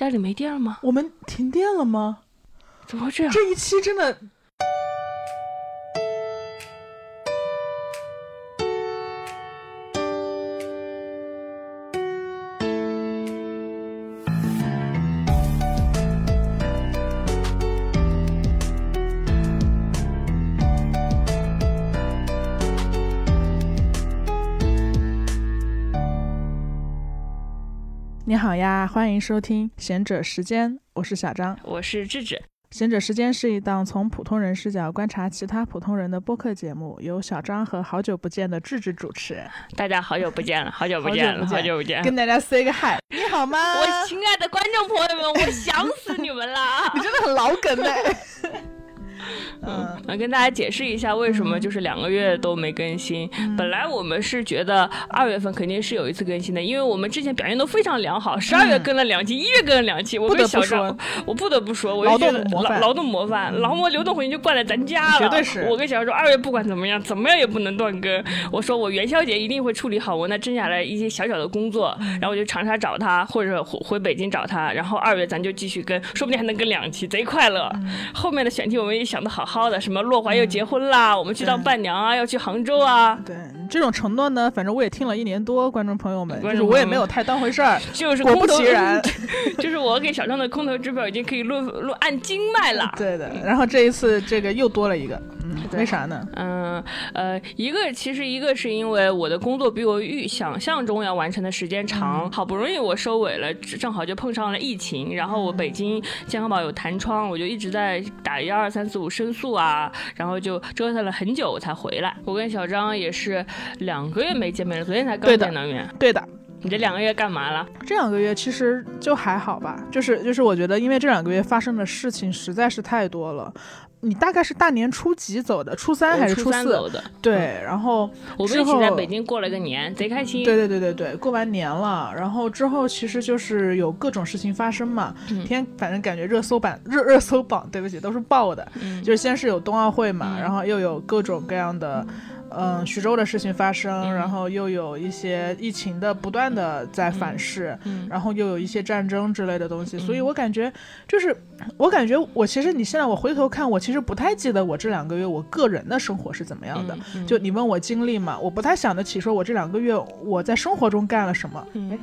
家里没电了吗？我们停电了吗？怎么会这样？这一期真的。好呀，欢迎收听贤者时间，我是小张，我是智智。贤者时间是一档从普通人视角观察其他普通人的播客节目，由小张和好久不见的智智主持。大家好久不见了，好久不见了，好久不见，跟大家 say 个 hi，你好吗？我亲爱的观众朋友们，我想死你们了！你真的很老梗呢。嗯，来跟大家解释一下为什么就是两个月都没更新。本来我们是觉得二月份肯定是有一次更新的，因为我们之前表现都非常良好，十二月更了两期，一月更了两期。我跟小张，我不得不说，我劳动模范，劳动模范，劳模流动回去就怪在咱家了。绝对是。我跟小张说，二月不管怎么样，怎么样也不能断更。我说我元宵节一定会处理好我那剩下来一些小小的工作，然后我就长沙找他，或者回回北京找他，然后二月咱就继续更，说不定还能更两期，贼快乐。后面的选题我们也想的好好的，什么洛华又结婚啦，我们去当伴娘啊，要去杭州啊。对这种承诺呢，反正我也听了一年多，观众朋友们，就是我也没有太当回事儿。就是果不其然，就是我给小张的空头支票已经可以论论按斤卖了。对的，然后这一次这个又多了一个。嗯为啥呢？嗯呃，一个其实一个是因为我的工作比我预想象中要完成的时间长，好不容易我收尾了，正好就碰上了疫情，然后我北京健康宝有弹窗，我就一直在打幺二三四五申诉啊，然后就折腾了很久才回来。我跟小张也是两个月没见面了，昨天才刚见到面。对的，你这两个月干嘛了？这两个月其实就还好吧，就是就是我觉得，因为这两个月发生的事情实在是太多了。你大概是大年初几走的？初三还是初四走的？对，然后我们一起在北京过了个年，贼开心。对对对对对，过完年了，然后之后其实就是有各种事情发生嘛。天，反正感觉热搜榜热 热搜榜，对不起，都是爆的。就是先是有冬奥会嘛，然后又有各种各样的。嗯，徐州的事情发生，然后又有一些疫情的不断的在反噬，然后又有一些战争之类的东西，所以我感觉就是，我感觉我其实你现在我回头看，我其实不太记得我这两个月我个人的生活是怎么样的。就你问我经历嘛，我不太想得起说我这两个月我在生活中干了什么。哎，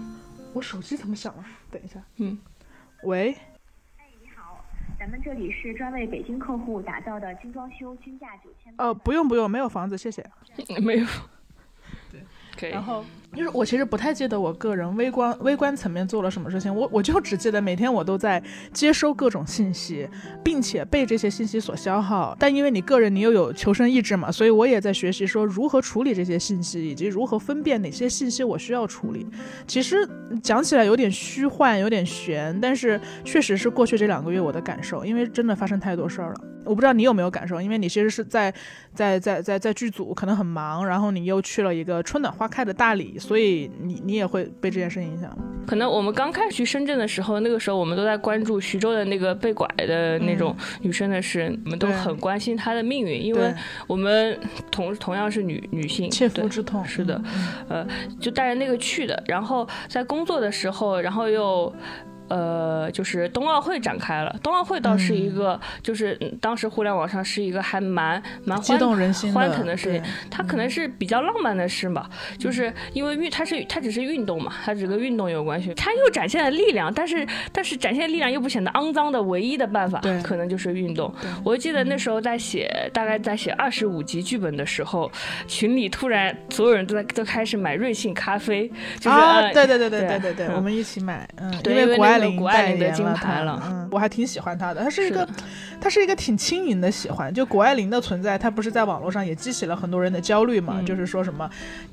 我手机怎么响了？等一下。嗯，喂。咱们这里是专为北京客户打造的精装修，均价九千。呃，不用不用，没有房子，谢谢。没有。然后就是我其实不太记得我个人微观微观层面做了什么事情，我我就只记得每天我都在接收各种信息，并且被这些信息所消耗。但因为你个人你又有求生意志嘛，所以我也在学习说如何处理这些信息，以及如何分辨哪些信息我需要处理。其实讲起来有点虚幻，有点悬，但是确实是过去这两个月我的感受，因为真的发生太多事儿了。我不知道你有没有感受，因为你其实是在在在在在剧组可能很忙，然后你又去了一个春暖花开的大理，所以你你也会被这件事影响。可能我们刚开始去深圳的时候，那个时候我们都在关注徐州的那个被拐的那种女生的事，我们都很关心她的命运，因为我们同同样是女女性，切肤之痛。是的，呃，就带着那个去的，然后在工作的时候，然后又。呃，就是冬奥会展开了。冬奥会倒是一个，就是当时互联网上是一个还蛮蛮激动人心、欢腾的事情。它可能是比较浪漫的事吧，就是因为运，它是它只是运动嘛，它只跟运动有关系。它又展现了力量，但是但是展现力量又不显得肮脏的唯一的办法，可能就是运动。我记得那时候在写，大概在写二十五集剧本的时候，群里突然所有人都在都开始买瑞幸咖啡，就是对对对对对对对，我们一起买，嗯，因为国外。谷爱凌的金牌了，嗯，我还挺喜欢她的。她是一个，她是一个挺轻盈的喜欢。就谷爱凌的存在，她不是在网络上也激起了很多人的焦虑嘛？就是说什么，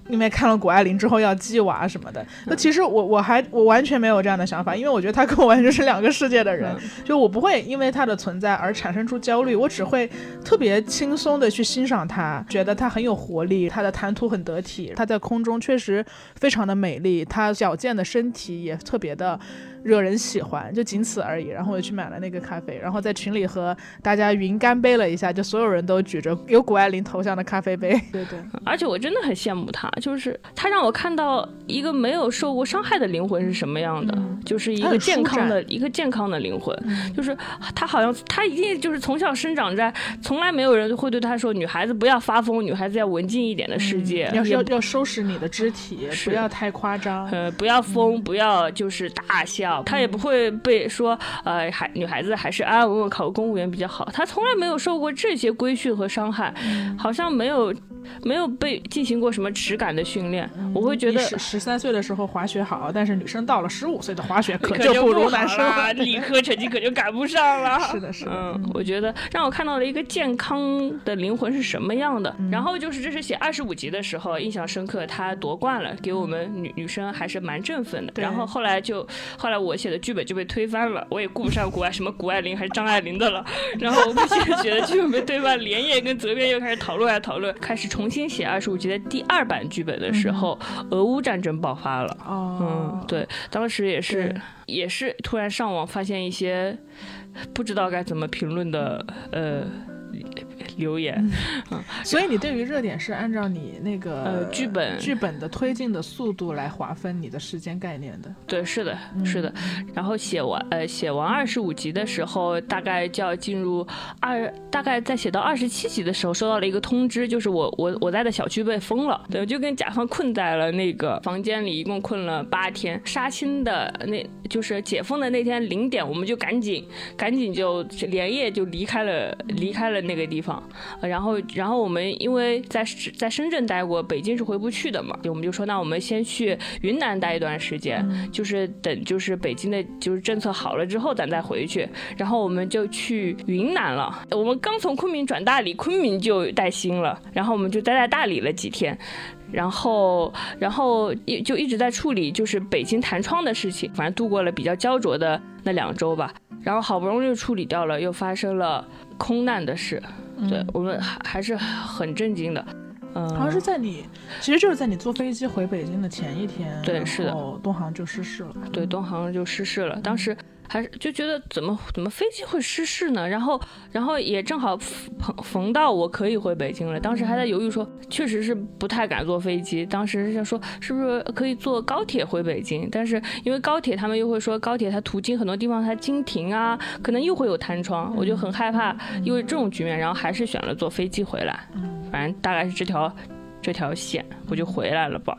因为看了谷爱凌之后要鸡娃什么的。那其实我我还我完全没有这样的想法，因为我觉得她跟我完全是两个世界的人。就我不会因为她的存在而产生出焦虑，我只会特别轻松的去欣赏她，觉得她很有活力，她的谈吐很得体，她在空中确实非常的美丽，她矫健的身体也特别的。惹人喜欢，就仅此而已。然后我去买了那个咖啡，然后在群里和大家云干杯了一下，就所有人都举着有谷爱凌头像的咖啡杯。对对，而且我真的很羡慕他，就是他让我看到一个没有受过伤害的灵魂是什么样的，就是一个健康的一个健康的灵魂，就是他好像他一定就是从小生长在从来没有人会对他说女孩子不要发疯，女孩子要文静一点的世界，要要要收拾你的肢体，不要太夸张，呃，不要疯，不要就是大笑，他也不会被说呃还女孩子还是安安稳稳考个公务员比较好，他从来没有受过这些规训和伤害，好像没有。没有被进行过什么耻感的训练，我会觉得十十三岁的时候滑雪好，但是女生到了十五岁的滑雪可就不如男生了，理科成绩可就赶不上了。是的，是的。嗯，我觉得让我看到了一个健康的灵魂是什么样的。然后就是这是写二十五集的时候印象深刻，他夺冠了，给我们女女生还是蛮振奋的。然后后来就后来我写的剧本就被推翻了，我也顾不上古爱什么谷爱凌还是张爱玲的了。然后我们写写的剧本被推翻，连夜跟责编又开始讨论啊讨论，开始。重新写二十五集的第二版剧本的时候，俄乌战争爆发了。哦，嗯，对，当时也是也是突然上网发现一些不知道该怎么评论的呃。留言，所以你对于热点是按照你那个剧本剧本的推进的速度来划分你的时间概念的。对，是的，是的。然后写完呃写完二十五集的时候，大概就要进入二，大概在写到二十七集的时候，收到了一个通知，就是我我我在的小区被封了，对，就跟甲方困在了那个房间里，一共困了八天。杀青的那就是解封的那天零点，我们就赶紧赶紧就连夜就离开了离开了那个地方。然后，然后我们因为在在深圳待过，北京是回不去的嘛，我们就说那我们先去云南待一段时间，就是等就是北京的就是政策好了之后咱再回去。然后我们就去云南了。我们刚从昆明转大理，昆明就带薪了，然后我们就待在大理了几天，然后然后一就一直在处理就是北京弹窗的事情，反正度过了比较焦灼的那两周吧。然后好不容易处理掉了，又发生了空难的事。对我们还还是很震惊的，嗯，好像是在你，其实就是在你坐飞机回北京的前一天，对，是的，东航就失事了，对，东航就失事了，当时。还是就觉得怎么怎么飞机会失事呢？然后然后也正好逢逢到我可以回北京了。当时还在犹豫说，确实是不太敢坐飞机。当时想说是不是可以坐高铁回北京？但是因为高铁他们又会说高铁它途经很多地方它经停啊，可能又会有弹窗，我就很害怕，因为这种局面，然后还是选了坐飞机回来。反正大概是这条这条线，我就回来了吧。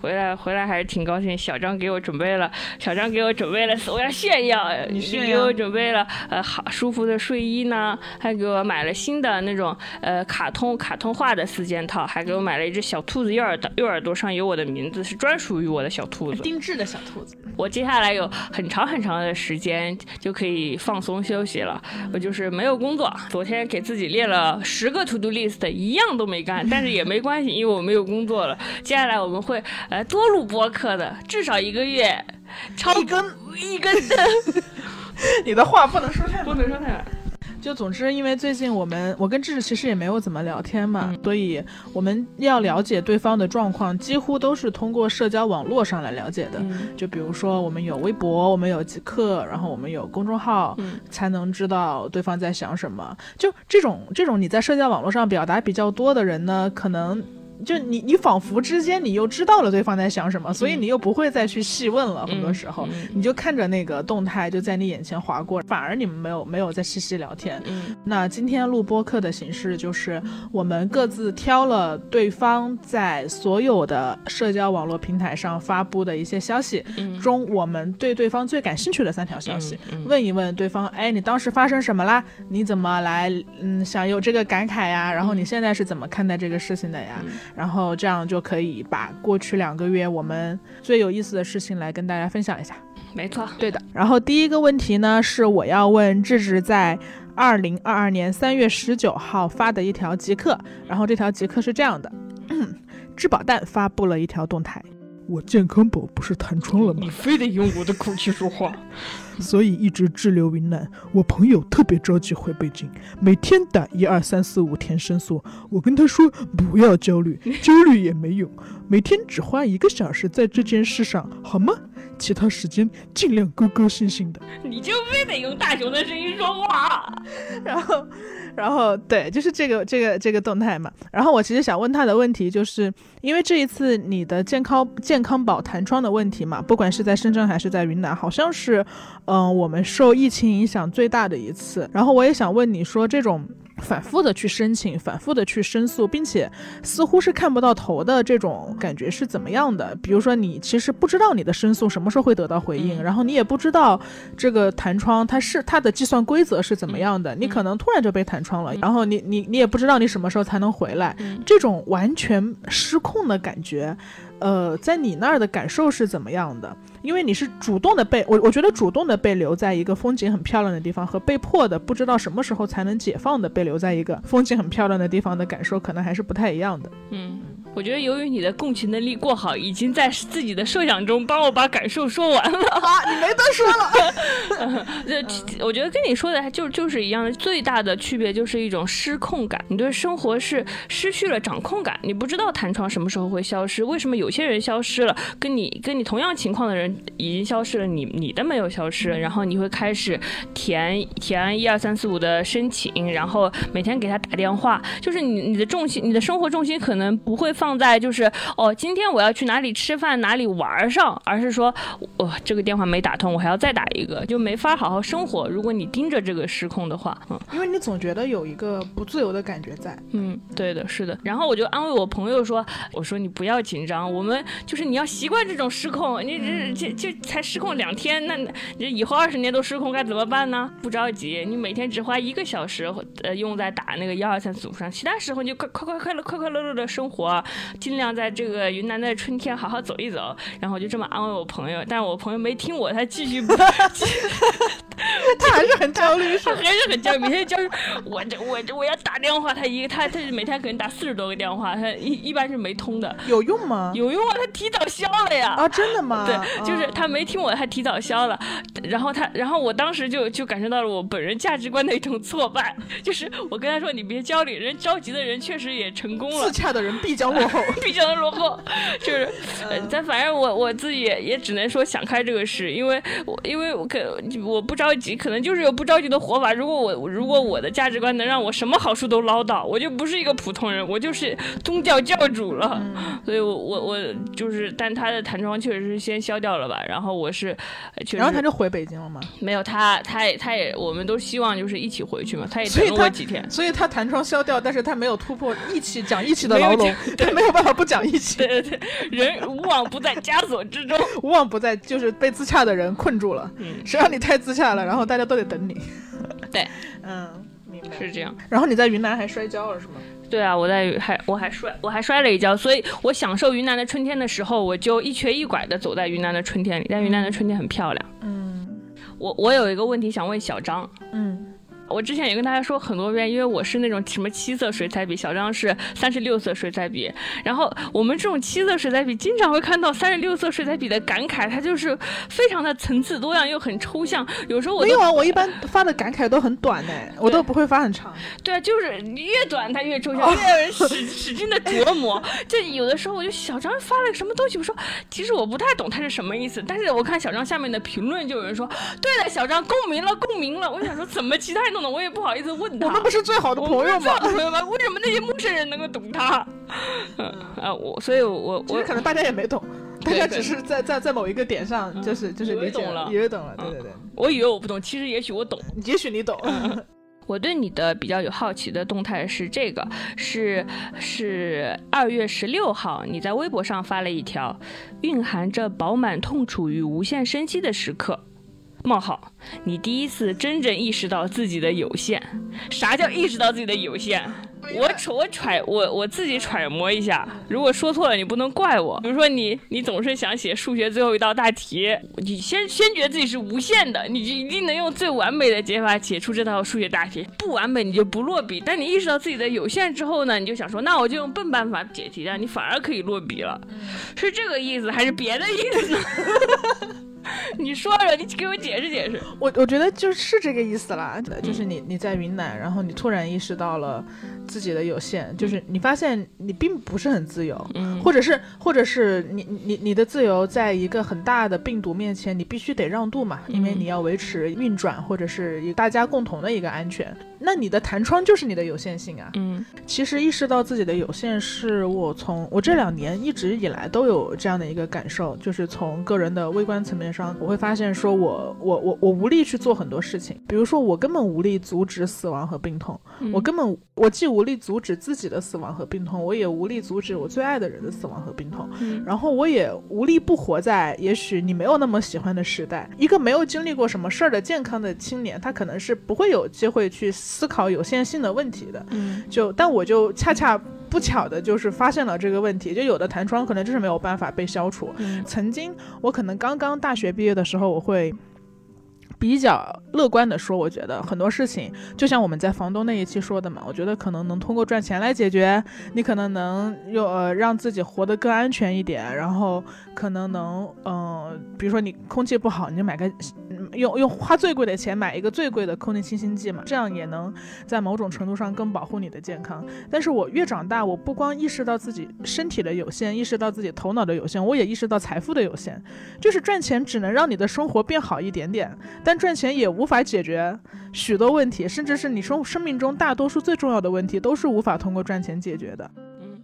回来回来还是挺高兴，小张给我准备了，小张给我准备了，我要炫耀，你给我准备了呃好舒服的睡衣呢，还给我买了新的那种呃卡通卡通画的四件套，还给我买了一只小兔子，右耳右耳朵上有我的名字，是专属于我的小兔子，定制的小兔子。我接下来有很长很长的时间就可以放松休息了，我就是没有工作，昨天给自己列了十个 to do list，一样都没干，但是也没关系，因为我没有工作了。接下来我们会。来多录播客的，至少一个月，超一根一根的。你的话不能说太不能说太就总之，因为最近我们我跟智智其实也没有怎么聊天嘛，所以我们要了解对方的状况，几乎都是通过社交网络上来了解的。就比如说，我们有微博，我们有极客，然后我们有公众号，才能知道对方在想什么。就这种这种你在社交网络上表达比较多的人呢，可能。就你，你仿佛之间你又知道了对方在想什么，所以你又不会再去细问了。很多时候，你就看着那个动态就在你眼前划过，反而你们没有没有在细细聊天。那今天录播课的形式就是我们各自挑了对方在所有的社交网络平台上发布的一些消息中，我们对对方最感兴趣的三条消息，问一问对方：哎，你当时发生什么啦？你怎么来嗯想有这个感慨呀？然后你现在是怎么看待这个事情的呀？然后这样就可以把过去两个月我们最有意思的事情来跟大家分享一下。没错，对的。然后第一个问题呢，是我要问智智在二零二二年三月十九号发的一条极客。然后这条极客是这样的：质保蛋发布了一条动态。我健康宝不是弹窗了吗？你非得用我的口气说话，所以一直滞留云南。我朋友特别着急回北京，每天打一二三四五填申诉。我跟他说不要焦虑，焦虑也没用，每天只花一个小时在这件事上，好吗？其他时间尽量高高兴兴的。你就非得用大熊的声音说话，然后，然后对，就是这个这个这个动态嘛。然后我其实想问他的问题，就是因为这一次你的健康健康宝弹窗的问题嘛，不管是在深圳还是在云南，好像是，嗯，我们受疫情影响最大的一次。然后我也想问你说这种。反复的去申请，反复的去申诉，并且似乎是看不到头的这种感觉是怎么样的？比如说，你其实不知道你的申诉什么时候会得到回应，然后你也不知道这个弹窗它是它的计算规则是怎么样的，你可能突然就被弹窗了，然后你你你也不知道你什么时候才能回来，这种完全失控的感觉。呃，在你那儿的感受是怎么样的？因为你是主动的被我，我觉得主动的被留在一个风景很漂亮的地方，和被迫的不知道什么时候才能解放的被留在一个风景很漂亮的地方的感受，可能还是不太一样的。嗯。我觉得由于你的共情能力过好，已经在自己的设想中帮我把感受说完了。啊，你没得说了。这我觉得跟你说的就就是一样的，最大的区别就是一种失控感。你对生活是失去了掌控感，你不知道弹窗什么时候会消失，为什么有些人消失了，跟你跟你同样情况的人已经消失了，你你的没有消失。然后你会开始填填一二三四五的申请，然后每天给他打电话，就是你你的重心，你的生活重心可能不会放。在就是哦，今天我要去哪里吃饭，哪里玩上，而是说，哦，这个电话没打通，我还要再打一个，就没法好好生活。如果你盯着这个失控的话，嗯，因为你总觉得有一个不自由的感觉在，嗯，对的，是的。然后我就安慰我朋友说，我说你不要紧张，我们就是你要习惯这种失控，你这这这才失控两天，那你以后二十年都失控该怎么办呢？不着急，你每天只花一个小时，呃，用在打那个幺二三四五上，其他时候你就快快快快乐快快乐乐的生活。尽量在这个云南的春天好好走一走，然后我就这么安慰我朋友，但是我朋友没听我，他继续，他还是很焦虑，他还是很焦虑，每天焦虑，我这我这我要打电话，他一他他每天可能打四十多个电话，他一一般是没通的，有用吗？有用啊，他提早消了呀！啊，真的吗？对，就是他没听我，他提早消了，然后他，然后我当时就就感受到了我本人价值观的一种挫败，就是我跟他说你别焦虑，人着急的人确实也成功了，自洽的人必将落后。必将落后，就是，但反正我我自己也也只能说想开这个事，因为我因为我可我不着急，可能就是有不着急的活法。如果我如果我的价值观能让我什么好处都捞到，我就不是一个普通人，我就是宗教教主了。所以，我我我就是，但他的弹窗确实是先消掉了吧？然后我是，然后他就回北京了吗？没有，他他也他也，我们都希望就是一起回去嘛。他也等了我几天，所以他弹窗消掉，但是他没有突破义气讲义气的牢笼，他没有办法。不讲义气，对对对，人无往不在枷锁之中，无往不在就是被自洽的人困住了。嗯，谁让你太自洽了，然后大家都得等你。对，嗯，明白是这样。然后你在云南还摔跤了是吗？对啊，我在还我还摔我还摔了一跤，所以我享受云南的春天的时候，我就一瘸一拐的走在云南的春天里。但云南的春天很漂亮。嗯，我我有一个问题想问小张。嗯。我之前也跟大家说很多遍，因为我是那种什么七色水彩笔，小张是三十六色水彩笔。然后我们这种七色水彩笔经常会看到三十六色水彩笔的感慨，它就是非常的层次多样又很抽象。有时候我没有啊，我一般发的感慨都很短呢，我都不会发很长。对啊，就是越短它越抽象，越让人使使劲的琢磨。就有的时候我就小张发了个什么东西，我说其实我不太懂它是什么意思，但是我看小张下面的评论就有人说，对了，小张共鸣了，共鸣了。我想说怎么其他人？我也不好意思问他，我们不是最好的朋友吗？朋友吗？为什么那些陌生人能够懂他？嗯啊，我所以，我我可能大家也没懂，大家只是在在在某一个点上，就是就是理解了，以为懂了，对对对。我以为我不懂，其实也许我懂，也许你懂。我对你的比较有好奇的动态是这个，是是二月十六号你在微博上发了一条，蕴含着饱满痛楚与无限生机的时刻。冒号，你第一次真正意识到自己的有限。啥叫意识到自己的有限？我揣我揣我我自己揣摩一下，如果说错了，你不能怪我。比如说你你总是想写数学最后一道大题，你先先觉得自己是无限的，你就一定能用最完美的解法解出这道数学大题。不完美你就不落笔。但你意识到自己的有限之后呢，你就想说，那我就用笨办法解题，让你反而可以落笔了。是这个意思还是别的意思？你说说，你给我解释解释。我我觉得就是这个意思啦，就是你你在云南，然后你突然意识到了自己的有限，就是你发现你并不是很自由，嗯，或者是或者是你你你的自由在一个很大的病毒面前，你必须得让渡嘛，因为你要维持运转或者是大家共同的一个安全。那你的弹窗就是你的有限性啊。嗯，其实意识到自己的有限，是我从我这两年一直以来都有这样的一个感受，就是从个人的微观层面上，我会发现说我我我我无力去做很多事情，比如说我根本无力阻止死亡和病痛，我根本我既无力阻止自己的死亡和病痛，我也无力阻止我最爱的人的死亡和病痛，然后我也无力不活在也许你没有那么喜欢的时代。一个没有经历过什么事儿的健康的青年，他可能是不会有机会去。思考有限性的问题的，嗯，就但我就恰恰不巧的就是发现了这个问题，就有的弹窗可能就是没有办法被消除。曾经我可能刚刚大学毕业的时候，我会。比较乐观的说，我觉得很多事情，就像我们在房东那一期说的嘛，我觉得可能能通过赚钱来解决。你可能能又呃让自己活得更安全一点，然后可能能嗯，比如说你空气不好，你就买个用用花最贵的钱买一个最贵的空气清新剂嘛，这样也能在某种程度上更保护你的健康。但是我越长大，我不光意识到自己身体的有限，意识到自己头脑的有限，我也意识到财富的有限，就是赚钱只能让你的生活变好一点点。但赚钱也无法解决许多问题，甚至是你生生命中大多数最重要的问题，都是无法通过赚钱解决的。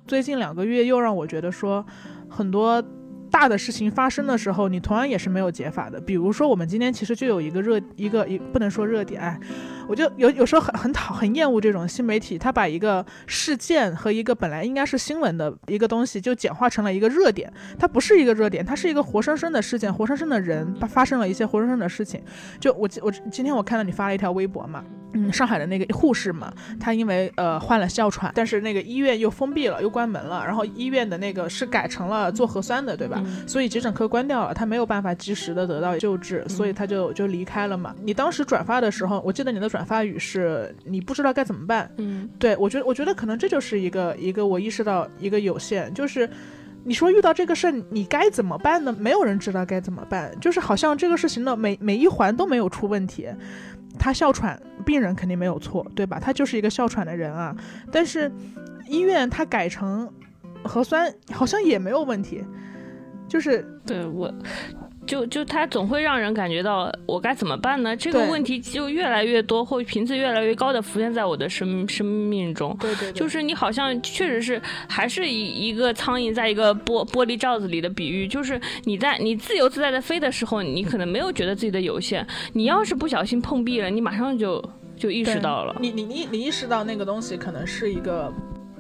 最近两个月又让我觉得说，很多。大的事情发生的时候，你同样也是没有解法的。比如说，我们今天其实就有一个热，一个一不能说热点，哎，我就有有时候很很讨很厌恶这种新媒体，他把一个事件和一个本来应该是新闻的一个东西，就简化成了一个热点。它不是一个热点，它是一个活生生的事件，活生生的人发生了一些活生生的事情。就我我今天我看到你发了一条微博嘛。嗯，上海的那个护士嘛，她因为呃患了哮喘，但是那个医院又封闭了，又关门了，然后医院的那个是改成了做核酸的，对吧？所以急诊科关掉了，她没有办法及时的得到救治，所以她就就离开了嘛。你当时转发的时候，我记得你的转发语是你不知道该怎么办。嗯，对我觉得我觉得可能这就是一个一个我意识到一个有限，就是你说遇到这个事儿你该怎么办呢？没有人知道该怎么办，就是好像这个事情的每每一环都没有出问题。他哮喘，病人肯定没有错，对吧？他就是一个哮喘的人啊。但是医院他改成核酸，好像也没有问题。就是对我。就就它总会让人感觉到我该怎么办呢？这个问题就越来越多，或频次越来越高的浮现在我的生生命中。对对，就是你好像确实是还是一一个苍蝇在一个玻玻璃罩子里的比喻，就是你在你自由自在的飞的时候，你可能没有觉得自己的有限。你要是不小心碰壁了，你马上就就意识到了。你你你你意识到那个东西可能是一个。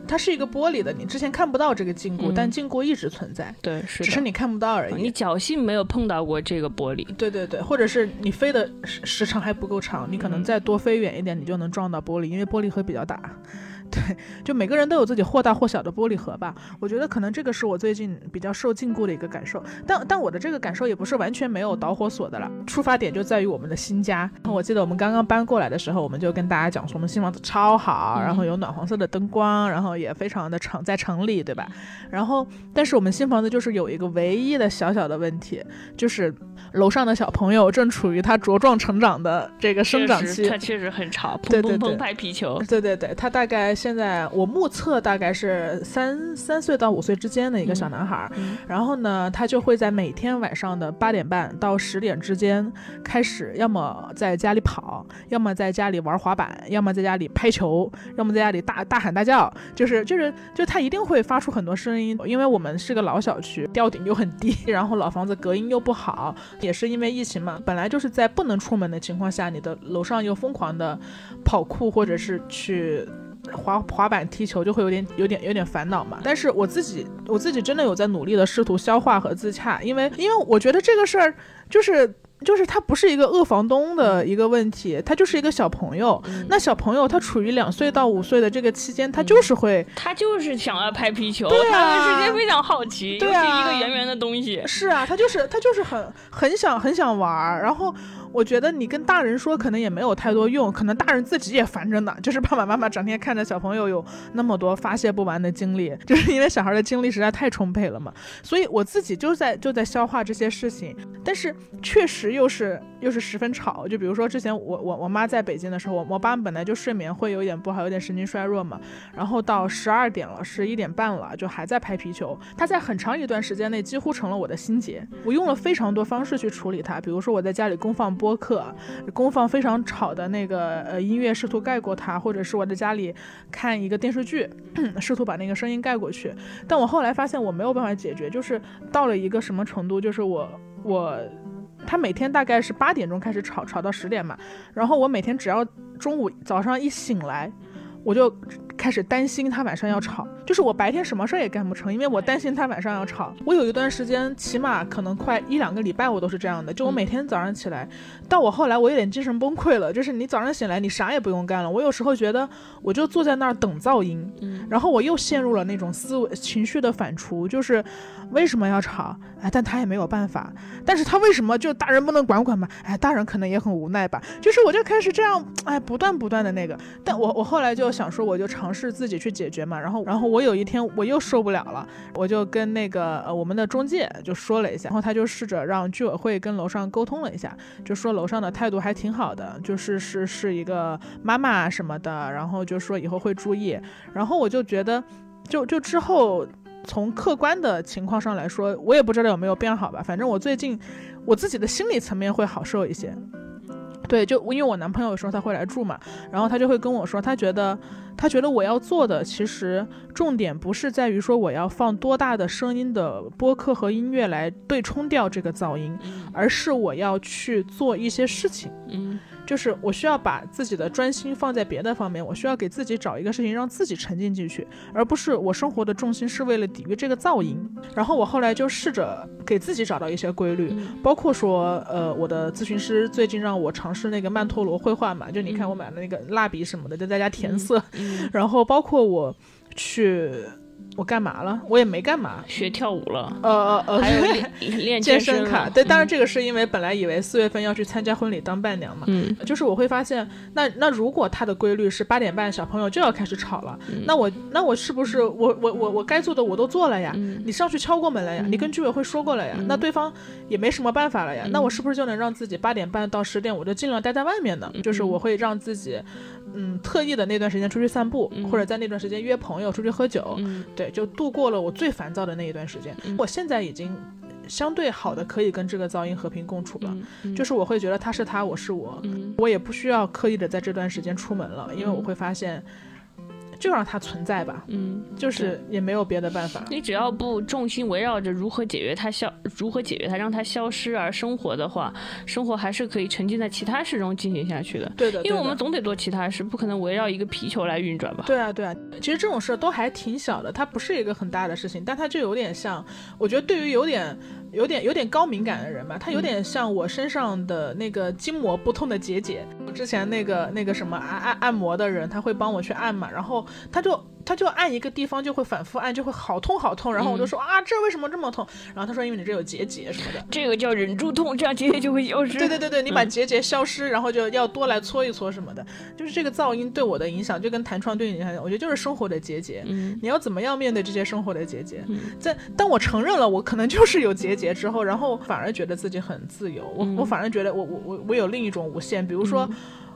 它是一个玻璃的，你之前看不到这个禁锢，但禁锢一直存在。对，是，只是你看不到而已。你侥幸没有碰到过这个玻璃。对对对，或者是你飞的时时长还不够长，你可能再多飞远一点，你就能撞到玻璃，因为玻璃会比较大。对，就每个人都有自己或大或小的玻璃盒吧。我觉得可能这个是我最近比较受禁锢的一个感受。但但我的这个感受也不是完全没有导火索的了。出发点就在于我们的新家。我记得我们刚刚搬过来的时候，我们就跟大家讲说，我们新房子超好，然后有暖黄色的灯光，然后也非常的城在城里，对吧？然后但是我们新房子就是有一个唯一的小小的问题，就是楼上的小朋友正处于他茁壮成长的这个生长期，他确实很吵，砰砰砰拍皮球。对对对，他大概。现在我目测大概是三三岁到五岁之间的一个小男孩，然后呢，他就会在每天晚上的八点半到十点之间开始，要么在家里跑，要么在家里玩滑板，要么在家里拍球，要么在家里大大喊大叫，就是就是就他一定会发出很多声音，因为我们是个老小区，吊顶又很低，然后老房子隔音又不好，也是因为疫情嘛，本来就是在不能出门的情况下，你的楼上又疯狂的跑酷或者是去。滑滑板踢球就会有点有点有点烦恼嘛，但是我自己我自己真的有在努力的试图消化和自洽，因为因为我觉得这个事儿就是就是他不是一个恶房东的一个问题，他就是一个小朋友。那小朋友他处于两岁到五岁的这个期间，他就是会，他就是想要拍皮球，对啊，对世界非常好奇，对啊，一个圆圆的东西，是啊，他就是他就是很很想很想玩，然后。我觉得你跟大人说可能也没有太多用，可能大人自己也烦着呢。就是爸爸妈妈整天看着小朋友有那么多发泄不完的精力，就是因为小孩的精力实在太充沛了嘛。所以我自己就在就在消化这些事情，但是确实又是又是十分吵。就比如说之前我我我妈在北京的时候，我我爸本来就睡眠会有点不好，有点神经衰弱嘛。然后到十二点了，十一点半了，就还在拍皮球。他在很长一段时间内几乎成了我的心结。我用了非常多方式去处理它，比如说我在家里公放。播客公放非常吵的那个呃音乐，试图盖过它，或者是我在家里看一个电视剧，试图把那个声音盖过去。但我后来发现我没有办法解决，就是到了一个什么程度，就是我我他每天大概是八点钟开始吵，吵到十点嘛，然后我每天只要中午早上一醒来。我就开始担心他晚上要吵，就是我白天什么事儿也干不成，因为我担心他晚上要吵。我有一段时间，起码可能快一两个礼拜，我都是这样的。就我每天早上起来，到我后来我有点精神崩溃了，就是你早上醒来，你啥也不用干了。我有时候觉得，我就坐在那儿等噪音，然后我又陷入了那种思维情绪的反刍，就是为什么要吵？哎，但他也没有办法。但是他为什么就大人不能管管嘛？哎，大人可能也很无奈吧。就是我就开始这样，哎，不断不断的那个。但我我后来就。想说我就尝试自己去解决嘛，然后然后我有一天我又受不了了，我就跟那个呃我们的中介就说了一下，然后他就试着让居委会跟楼上沟通了一下，就说楼上的态度还挺好的，就是是是一个妈妈什么的，然后就说以后会注意，然后我就觉得就就之后从客观的情况上来说，我也不知道有没有变好吧，反正我最近我自己的心理层面会好受一些。对，就因为我男朋友有时候他会来住嘛，然后他就会跟我说，他觉得，他觉得我要做的其实重点不是在于说我要放多大的声音的播客和音乐来对冲掉这个噪音，而是我要去做一些事情。嗯。就是我需要把自己的专心放在别的方面，我需要给自己找一个事情让自己沉浸进去，而不是我生活的重心是为了抵御这个噪音。然后我后来就试着给自己找到一些规律，包括说，呃，我的咨询师最近让我尝试那个曼陀罗绘画嘛，就你看我买了那个蜡笔什么的，就在家填色，然后包括我去。我干嘛了？我也没干嘛，学跳舞了。呃呃呃，还有练 健身卡。对，当然这个是因为本来以为四月份要去参加婚礼当伴娘嘛。嗯。就是我会发现，那那如果他的规律是八点半小朋友就要开始吵了，那我那我是不是我我我我该做的我都做了呀？你上去敲过门了呀？你跟居委会说过了呀？那对方也没什么办法了呀？那我是不是就能让自己八点半到十点我就尽量待在外面呢？就是我会让自己，嗯，特意的那段时间出去散步，或者在那段时间约朋友出去喝酒。对。对，就度过了我最烦躁的那一段时间。我现在已经相对好的可以跟这个噪音和平共处了，就是我会觉得他是他，我是我，我也不需要刻意的在这段时间出门了，因为我会发现。就让它存在吧，嗯，就是也没有别的办法。你只要不重心围绕着如何解决它消，如何解决它，让它消失而生活的话，生活还是可以沉浸在其他事中进行下去的。对的，因为我们总得做其他事，不可能围绕一个皮球来运转吧？对啊，对啊。其实这种事都还挺小的，它不是一个很大的事情，但它就有点像，我觉得对于有点。有点有点高敏感的人吧，他有点像我身上的那个筋膜不痛的结节。我之前那个那个什么按按按摩的人，他会帮我去按嘛，然后他就。他就按一个地方就会反复按，就会好痛好痛。然后我就说啊，这为什么这么痛？然后他说，因为你这有结节什么的。这个叫忍住痛，这样结节就会消失。对对对对，你把结节消失，然后就要多来搓一搓什么的。就是这个噪音对我的影响，就跟弹窗对你影响，我觉得就是生活的结节。嗯。你要怎么样面对这些生活的结节？在当我承认了我可能就是有结节之后，然后反而觉得自己很自由。我我反而觉得我我我我有另一种无限，比如说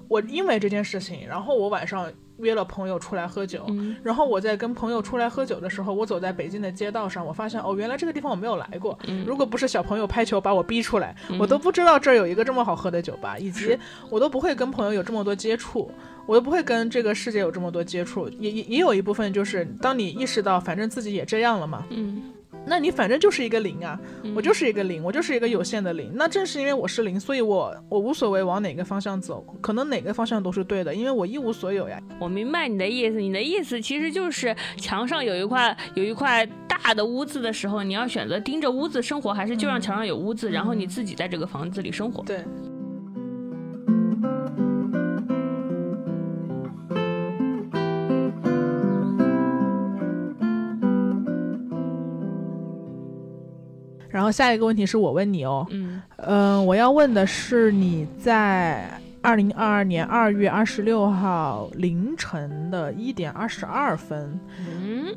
我因为这件事情，然后我晚上。约了朋友出来喝酒，然后我在跟朋友出来喝酒的时候，我走在北京的街道上，我发现哦，原来这个地方我没有来过。如果不是小朋友拍球把我逼出来，我都不知道这儿有一个这么好喝的酒吧，以及我都不会跟朋友有这么多接触，我都不会跟这个世界有这么多接触。也也也有一部分就是，当你意识到反正自己也这样了嘛，嗯。那你反正就是一个零啊，我就是一个零，我就是一个有限的零。那正是因为我是零，所以我我无所谓往哪个方向走，可能哪个方向都是对的，因为我一无所有呀。我明白你的意思，你的意思其实就是墙上有一块有一块大的污渍的时候，你要选择盯着污渍生活，还是就让墙上有污渍，然后你自己在这个房子里生活？对。然后下一个问题是我问你哦，嗯，嗯，我要问的是你在二零二二年二月二十六号凌晨的一点二十二分，嗯。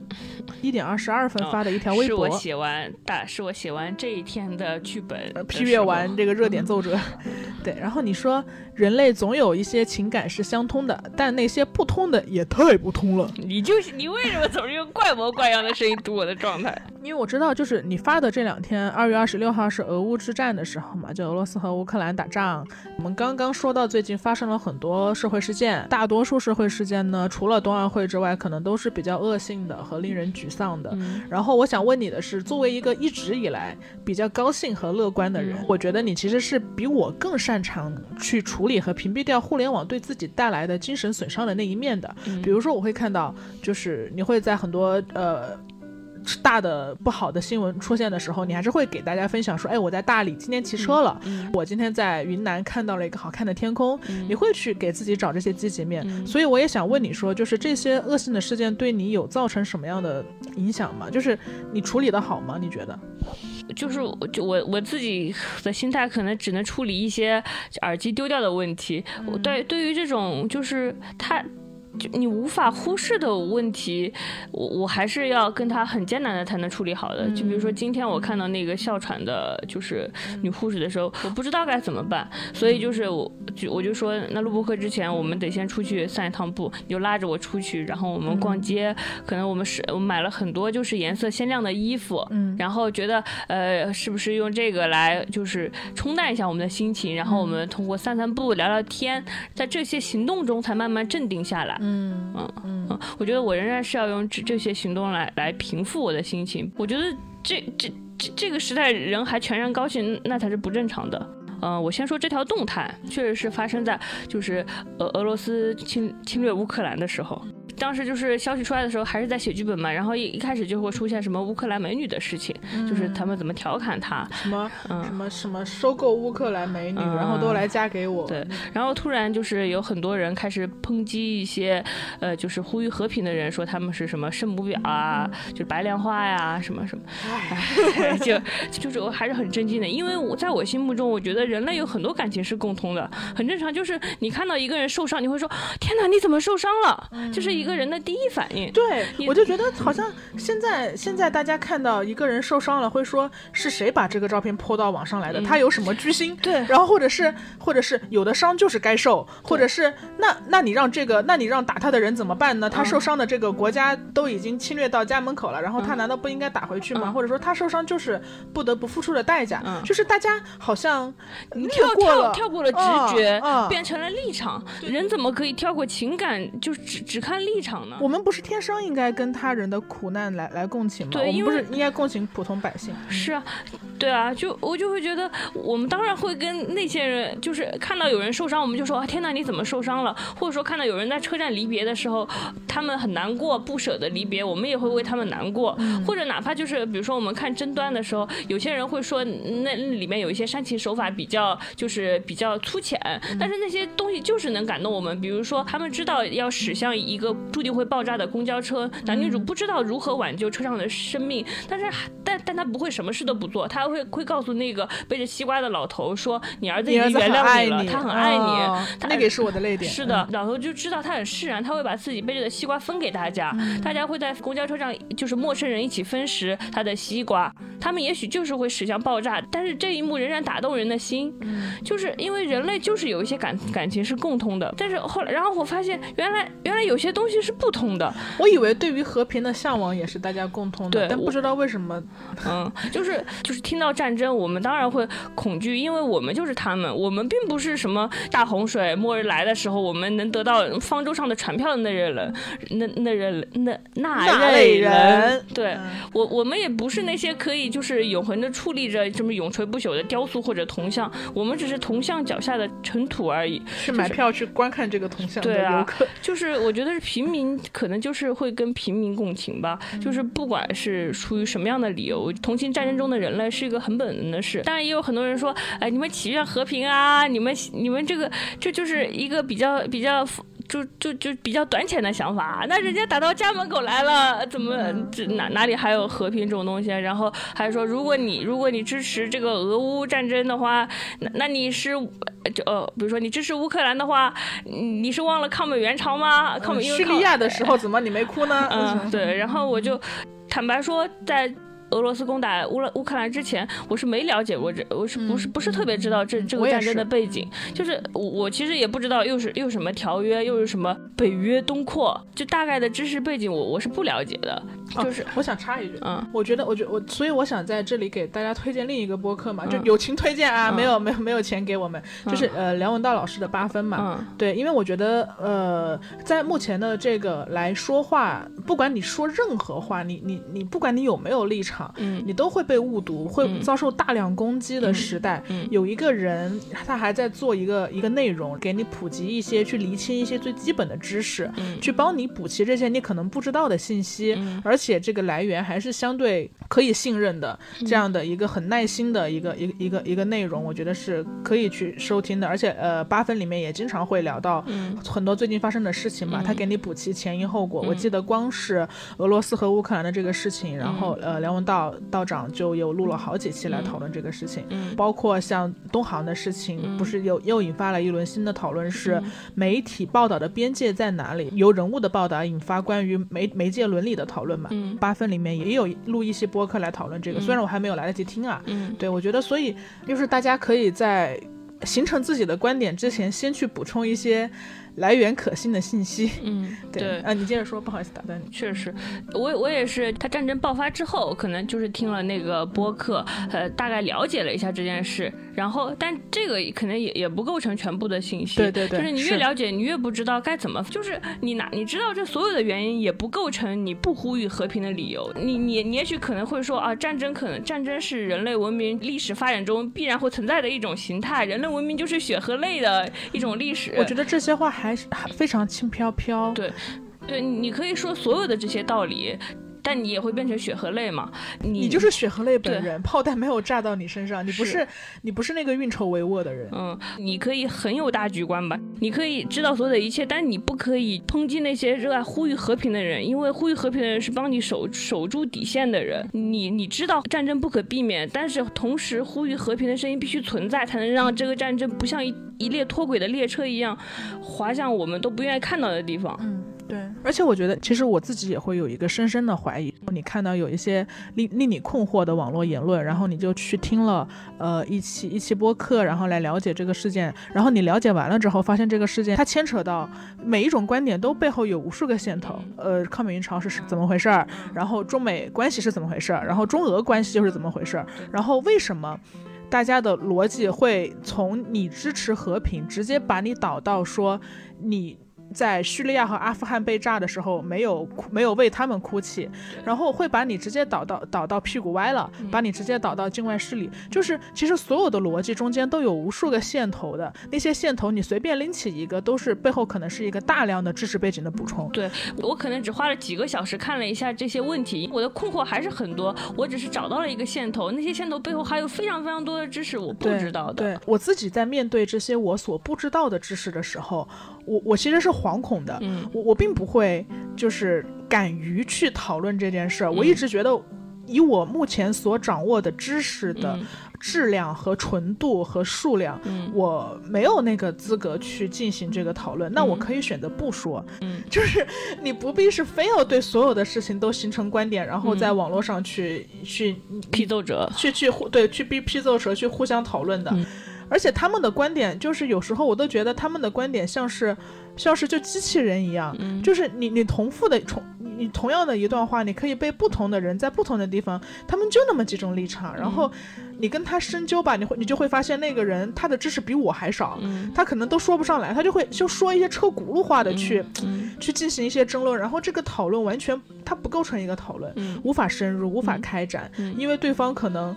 一点二十二分发的一条微博，是我写完大，是我写完这一天的剧本，批阅完这个热点奏折，对。然后你说人类总有一些情感是相通的，但那些不通的也太不通了。你就是你为什么总是用怪模怪样的声音读我的状态？因为我知道，就是你发的这两天，二月二十六号是俄乌之战的时候嘛，就俄罗斯和乌克兰打仗。我们刚刚说到最近发生了很多社会事件，大多数社会事件呢，除了冬奥会之外，可能都是比较恶性的和令人沮丧的。然后我想问你的是，作为一个一直以来比较高兴和乐观的人，我觉得你其实是比我更擅长去处理和屏蔽掉互联网对自己带来的精神损伤的那一面的。比如说，我会看到，就是你会在很多呃。大的不好的新闻出现的时候，你还是会给大家分享说，哎，我在大理今天骑车了，我今天在云南看到了一个好看的天空。你会去给自己找这些积极面，所以我也想问你说，就是这些恶性的事件对你有造成什么样的影响吗？就是你处理的好吗？你觉得？就是就我我自己的心态可能只能处理一些耳机丢掉的问题。我对对于这种就是他。就你无法忽视的问题，我我还是要跟他很艰难的才能处理好的。就比如说今天我看到那个哮喘的，就是女护士的时候，我不知道该怎么办，所以就是我就我就说，那录播课之前我们得先出去散一趟步，你就拉着我出去，然后我们逛街，可能我们是我买了很多就是颜色鲜亮的衣服，嗯，然后觉得呃是不是用这个来就是冲淡一下我们的心情，然后我们通过散散步聊聊天，在这些行动中才慢慢镇定下来。嗯嗯嗯，我觉得我仍然是要用这这些行动来来平复我的心情。我觉得这这这这个时代人还全然高兴，那才是不正常的。嗯，我先说这条动态，确实是发生在就是俄俄罗斯侵侵略乌克兰的时候。当时就是消息出来的时候，还是在写剧本嘛，然后一一开始就会出现什么乌克兰美女的事情，就是他们怎么调侃她，什么什么什么收购乌克兰美女，然后都来嫁给我。对，然后突然就是有很多人开始抨击一些，呃，就是呼吁和平的人，说他们是什么圣母婊啊，就是白莲花呀，什么什么，就就是我还是很震惊的，因为我在我心目中，我觉得人类有很多感情是共通的，很正常，就是你看到一个人受伤，你会说天哪，你怎么受伤了？就是一个。个人的第一反应，对我就觉得好像现在现在大家看到一个人受伤了，会说是谁把这个照片泼到网上来的？他有什么居心？对，然后或者是或者是有的伤就是该受，或者是那那你让这个那你让打他的人怎么办呢？他受伤的这个国家都已经侵略到家门口了，然后他难道不应该打回去吗？或者说他受伤就是不得不付出的代价？就是大家好像跳跳跳过了直觉，变成了立场。人怎么可以跳过情感，就只只看立？我们不是天生应该跟他人的苦难来来共情吗？对，我们不是应该共情普通百姓？是啊，对啊，就我就会觉得，我们当然会跟那些人，就是看到有人受伤，我们就说啊，天哪，你怎么受伤了？或者说看到有人在车站离别的时候，他们很难过、不舍得离别，我们也会为他们难过。或者哪怕就是比如说我们看争端的时候，有些人会说那里面有一些煽情手法比较就是比较粗浅，但是那些东西就是能感动我们。比如说他们知道要驶向一个。注定会爆炸的公交车，男女主不知道如何挽救车上的生命，但是但但他不会什么事都不做，他会会告诉那个背着西瓜的老头说：“你儿子已经原谅你了，他很爱你。”那个是我的泪点。是的，老头就知道他很释然，他会把自己背着的西瓜分给大家，大家会在公交车上就是陌生人一起分食他的西瓜，他们也许就是会驶向爆炸，但是这一幕仍然打动人的心，就是因为人类就是有一些感感情是共通的，但是后来然后我发现原来原来有些东西是。是不通的。我以为对于和平的向往也是大家共通的，但不知道为什么嗯，就是就是听到战争，我们当然会恐惧，因为我们就是他们，我们并不是什么大洪水、末日来的时候，我们能得到方舟上的船票的那类人，那那人那那类人，对我我们也不是那些可以就是永恒的矗立着这么永垂不朽的雕塑或者铜像，我们只是铜像脚下的尘土而已。是买票去观看这个铜像的游客，就是我觉得是 平民，可能就是会跟平民共情吧，就是不管是出于什么样的理由。同情战争中的人类是一个很本能的事，当然也有很多人说，哎，你们祈愿和平啊，你们你们这个这就是一个比较比较就就就比较短浅的想法。那人家打到家门口来了，怎么这哪哪里还有和平这种东西？然后还说，如果你如果你支持这个俄乌战争的话，那那你是就呃，比如说你支持乌克兰的话，你是忘了抗美援朝吗？抗美叙利亚的时候怎么你没哭呢？嗯，对，然后我就坦白说在。俄罗斯攻打乌乌克兰之前，我是没了解过这，我是不是不是特别知道这这个战争的背景？就是我我其实也不知道又是又什么条约，又是什么北约东扩，就大概的知识背景我我是不了解的。就是我想插一句，嗯，我觉得我觉我所以我想在这里给大家推荐另一个播客嘛，就友情推荐啊，没有没有没有钱给我们，就是呃梁文道老师的八分嘛，对，因为我觉得呃在目前的这个来说话，不管你说任何话，你你你不管你有没有立场。嗯，你都会被误读，会遭受大量攻击的时代。有一个人，他还在做一个一个内容，给你普及一些，去厘清一些最基本的知识，去帮你补齐这些你可能不知道的信息。而且这个来源还是相对可以信任的，这样的一个很耐心的一个一个一个一个内容，我觉得是可以去收听的。而且呃，八分里面也经常会聊到很多最近发生的事情嘛，他给你补齐前因后果。我记得光是俄罗斯和乌克兰的这个事情，然后呃，梁文道。道道长就有录了好几期来讨论这个事情，嗯，包括像东航的事情，不是又又引发了一轮新的讨论，是媒体报道的边界在哪里？由人物的报道引发关于媒媒介伦理的讨论嘛？嗯，八分里面也有录一些播客来讨论这个，虽然我还没有来得及听啊，嗯，对我觉得，所以就是大家可以在形成自己的观点之前，先去补充一些。来源可信的信息，嗯，对，啊，你接着说，不好意思打断你。确实，我我也是，他战争爆发之后，可能就是听了那个播客，呃，大概了解了一下这件事，然后，但这个可能也也不构成全部的信息。对对对，就是你越了解，你越不知道该怎么，就是你哪你知道这所有的原因，也不构成你不呼吁和平的理由。你你你也许可能会说啊，战争可能战争是人类文明历史发展中必然会存在的一种形态，人类文明就是血和泪的一种历史。我觉得这些话还。还是非常轻飘飘。对，对你可以说所有的这些道理。但你也会变成血和泪嘛？你就是血和泪本人，炮弹没有炸到你身上，你不是你不是那个运筹帷幄的人。嗯，你可以很有大局观吧？你可以知道所有的一切，但你不可以抨击那些热爱呼吁和平的人，因为呼吁和平的人是帮你守守住底线的人。你你知道战争不可避免，但是同时呼吁和平的声音必须存在，才能让这个战争不像一一列脱轨的列车一样滑向我们都不愿意看到的地方。嗯。对，而且我觉得，其实我自己也会有一个深深的怀疑。你看到有一些令令你困惑的网络言论，然后你就去听了，呃，一期一期播客，然后来了解这个事件。然后你了解完了之后，发现这个事件它牵扯到每一种观点都背后有无数个线头。呃，抗美援朝是是怎么回事儿？然后中美关系是怎么回事儿？然后中俄关系又是怎么回事儿？然后为什么大家的逻辑会从你支持和平，直接把你导到说你？在叙利亚和阿富汗被炸的时候，没有哭，没有为他们哭泣，然后会把你直接导到导到屁股歪了，把你直接导到境外势力。就是其实所有的逻辑中间都有无数个线头的，那些线头你随便拎起一个，都是背后可能是一个大量的知识背景的补充。对我可能只花了几个小时看了一下这些问题，我的困惑还是很多。我只是找到了一个线头，那些线头背后还有非常非常多的知识我不知道的。对我自己在面对这些我所不知道的知识的时候，我我其实是。惶恐的，我我并不会就是敢于去讨论这件事儿。我一直觉得，以我目前所掌握的知识的质量和纯度和数量，我没有那个资格去进行这个讨论。那我可以选择不说，就是你不必是非要对所有的事情都形成观点，然后在网络上去去批奏折，去去互对去批批奏折去互相讨论的。而且他们的观点，就是有时候我都觉得他们的观点像是，像是就机器人一样，就是你你重复的重你同样的一段话，你可以被不同的人在不同的地方，他们就那么几种立场，然后你跟他深究吧，你会你就会发现那个人他的知识比我还少，他可能都说不上来，他就会就说一些车轱辘话的去去进行一些争论，然后这个讨论完全它不构成一个讨论，无法深入，无法开展，因为对方可能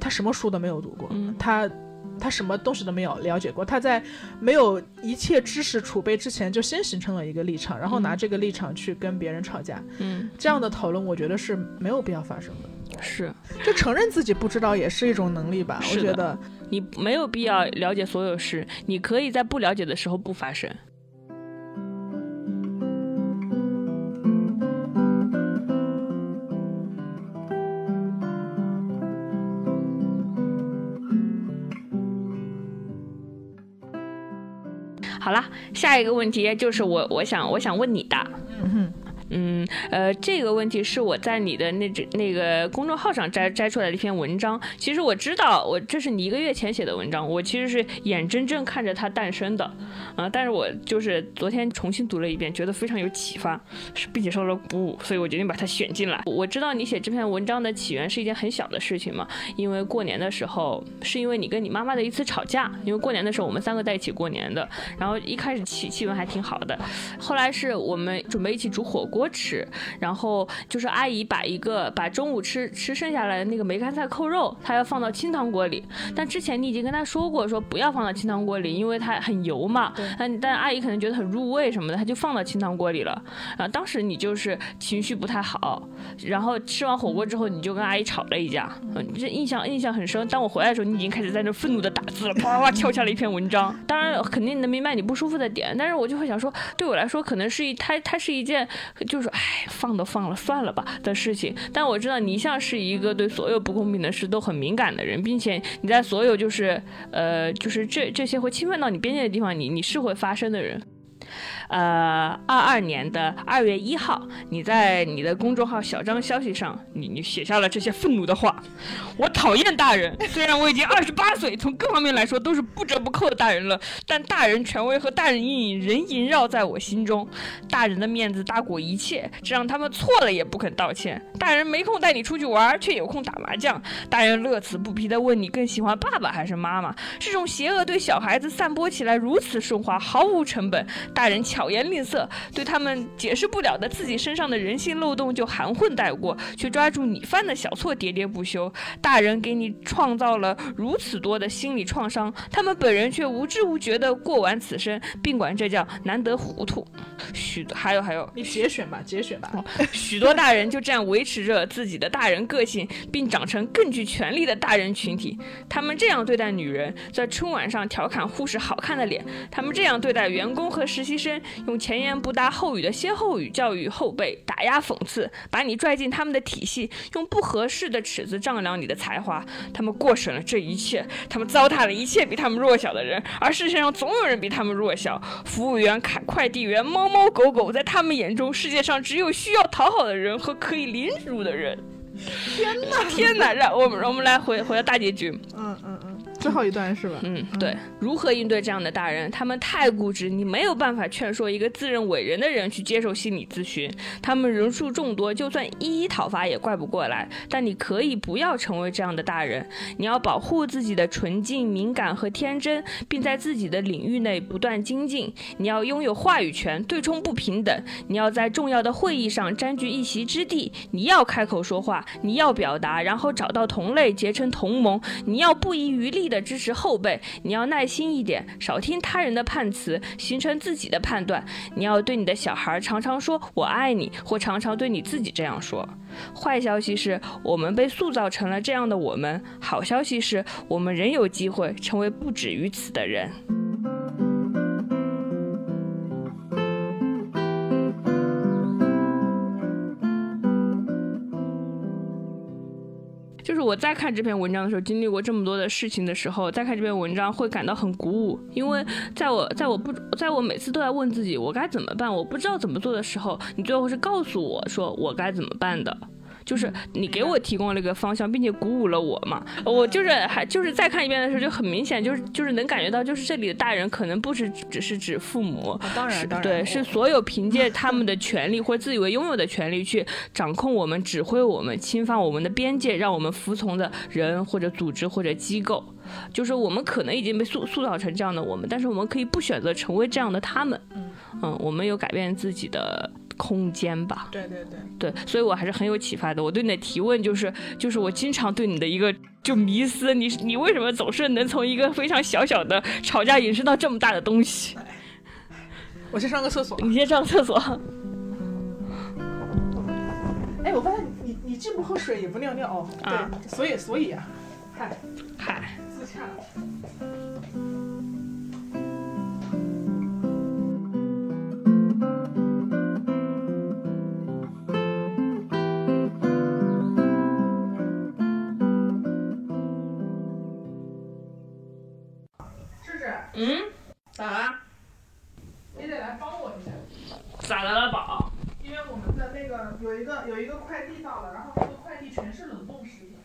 他什么书都没有读过，他。他什么东西都没有了解过，他在没有一切知识储备之前就先形成了一个立场，然后拿这个立场去跟别人吵架。嗯，这样的讨论我觉得是没有必要发生的。是，就承认自己不知道也是一种能力吧。我觉得你没有必要了解所有事，你可以在不了解的时候不发生。好了，下一个问题就是我我想我想问你的。嗯哼，嗯呃，这个问题是我在你的那这那个公众号上摘摘出来的一篇文章。其实我知道，我这是你一个月前写的文章，我其实是眼睁睁看着它诞生的，啊，但是我就是昨天重新读了一遍，觉得非常有启发，并且受了鼓舞，所以我决定把它选进来。我知道你写这篇文章的起源是一件很小的事情嘛，因为过年的时候，是因为你跟你妈妈的一次吵架，因为过年的时候我们三个在一起过年的，然后一开始气气氛还挺好的，后来是我们准备一起煮火锅。锅吃，然后就是阿姨把一个把中午吃吃剩下来的那个梅干菜扣肉，她要放到清汤锅里。但之前你已经跟她说过，说不要放到清汤锅里，因为它很油嘛。但但阿姨可能觉得很入味什么的，她就放到清汤锅里了。啊，当时你就是情绪不太好，然后吃完火锅之后，你就跟阿姨吵了一架。嗯，这印象印象很深。当我回来的时候，你已经开始在那愤怒的打字了，啪啪啪跳下了一篇文章。当然肯定能明白你不舒服的点，但是我就会想说，对我来说可能是一它它是一件。就是哎，放都放了，算了吧的事情。但我知道你一向是一个对所有不公平的事都很敏感的人，并且你在所有就是呃，就是这这些会侵犯到你边界的地方，你你是会发生的人。呃，二二年的二月一号，你在你的公众号小张消息上，你你写下了这些愤怒的话。我讨厌大人，虽然我已经二十八岁，从各方面来说都是不折不扣的大人了，但大人权威和大人阴影仍萦绕在我心中。大人的面子大过一切，这让他们错了也不肯道歉。大人没空带你出去玩，却有空打麻将。大人乐此不疲地问你更喜欢爸爸还是妈妈。这种邪恶对小孩子散播起来如此顺滑，毫无成本。大人巧言令色，对他们解释不了的自己身上的人性漏洞就含混带过，却抓住你犯的小错喋喋不休。大人给你创造了如此多的心理创伤，他们本人却无知无觉地过完此生，并管这叫难得糊涂。许多还有还有，你节选吧，节选吧。许多大人就这样维持着自己的大人个性，并长成更具权力的大人群体。他们这样对待女人，在春晚上调侃护士好看的脸；他们这样对待员工和实习生，用前言不搭后语的歇后语教育后辈，打压讽刺，把你拽进他们的体系，用不合适的尺子丈量你的才华。他们过审了这一切，他们糟蹋了一切比他们弱小的人，而世界上总有人比他们弱小。服务员、快快递员、猫猫狗狗，在他们眼中，世界上只有需要讨好的人和可以凌辱的人。天哪，天哪！让我们，我们来回回到大结局。嗯嗯。最后一段是吧？嗯，对。如何应对这样的大人？他们太固执，你没有办法劝说一个自认伟人的人去接受心理咨询。他们人数众多，就算一一讨伐也怪不过来。但你可以不要成为这样的大人。你要保护自己的纯净、敏感和天真，并在自己的领域内不断精进。你要拥有话语权，对冲不平等。你要在重要的会议上占据一席之地。你要开口说话，你要表达，然后找到同类结成同盟。你要不遗余力的。支持后辈，你要耐心一点，少听他人的判词，形成自己的判断。你要对你的小孩常常说“我爱你”，或常常对你自己这样说。坏消息是我们被塑造成了这样的我们，好消息是我们仍有机会成为不止于此的人。就是我在看这篇文章的时候，经历过这么多的事情的时候，再看这篇文章会感到很鼓舞，因为在我在我不在我每次都在问自己我该怎么办，我不知道怎么做的时候，你最后是告诉我说我该怎么办的。就是你给我提供了一个方向，并且鼓舞了我嘛。我就是还就是再看一遍的时候，就很明显，就是就是能感觉到，就是这里的大人可能不是只是指父母，当然，对，是所有凭借他们的 权利或自以为拥有的权利去掌控我们、指挥我们、侵犯我们的边界，让我们服从的人或者组织或者机构。就是我们可能已经被塑塑造成这样的我们，但是我们可以不选择成为这样的他们。嗯嗯，我们有改变自己的空间吧？对对对对，所以我还是很有启发的。我对你的提问就是，就是我经常对你的一个就迷思，你你为什么总是能从一个非常小小的吵架引申到这么大的东西？我先上个厕所。你先上厕所。哎，我发现你你既不喝水也不尿尿哦。对，所以所以啊，嗨嗨。是是。嗯？咋了？你得来帮我一下。咋的了，宝？因为我们的那个有一个有一个快递到了，然后这个快递全是冷冻食品。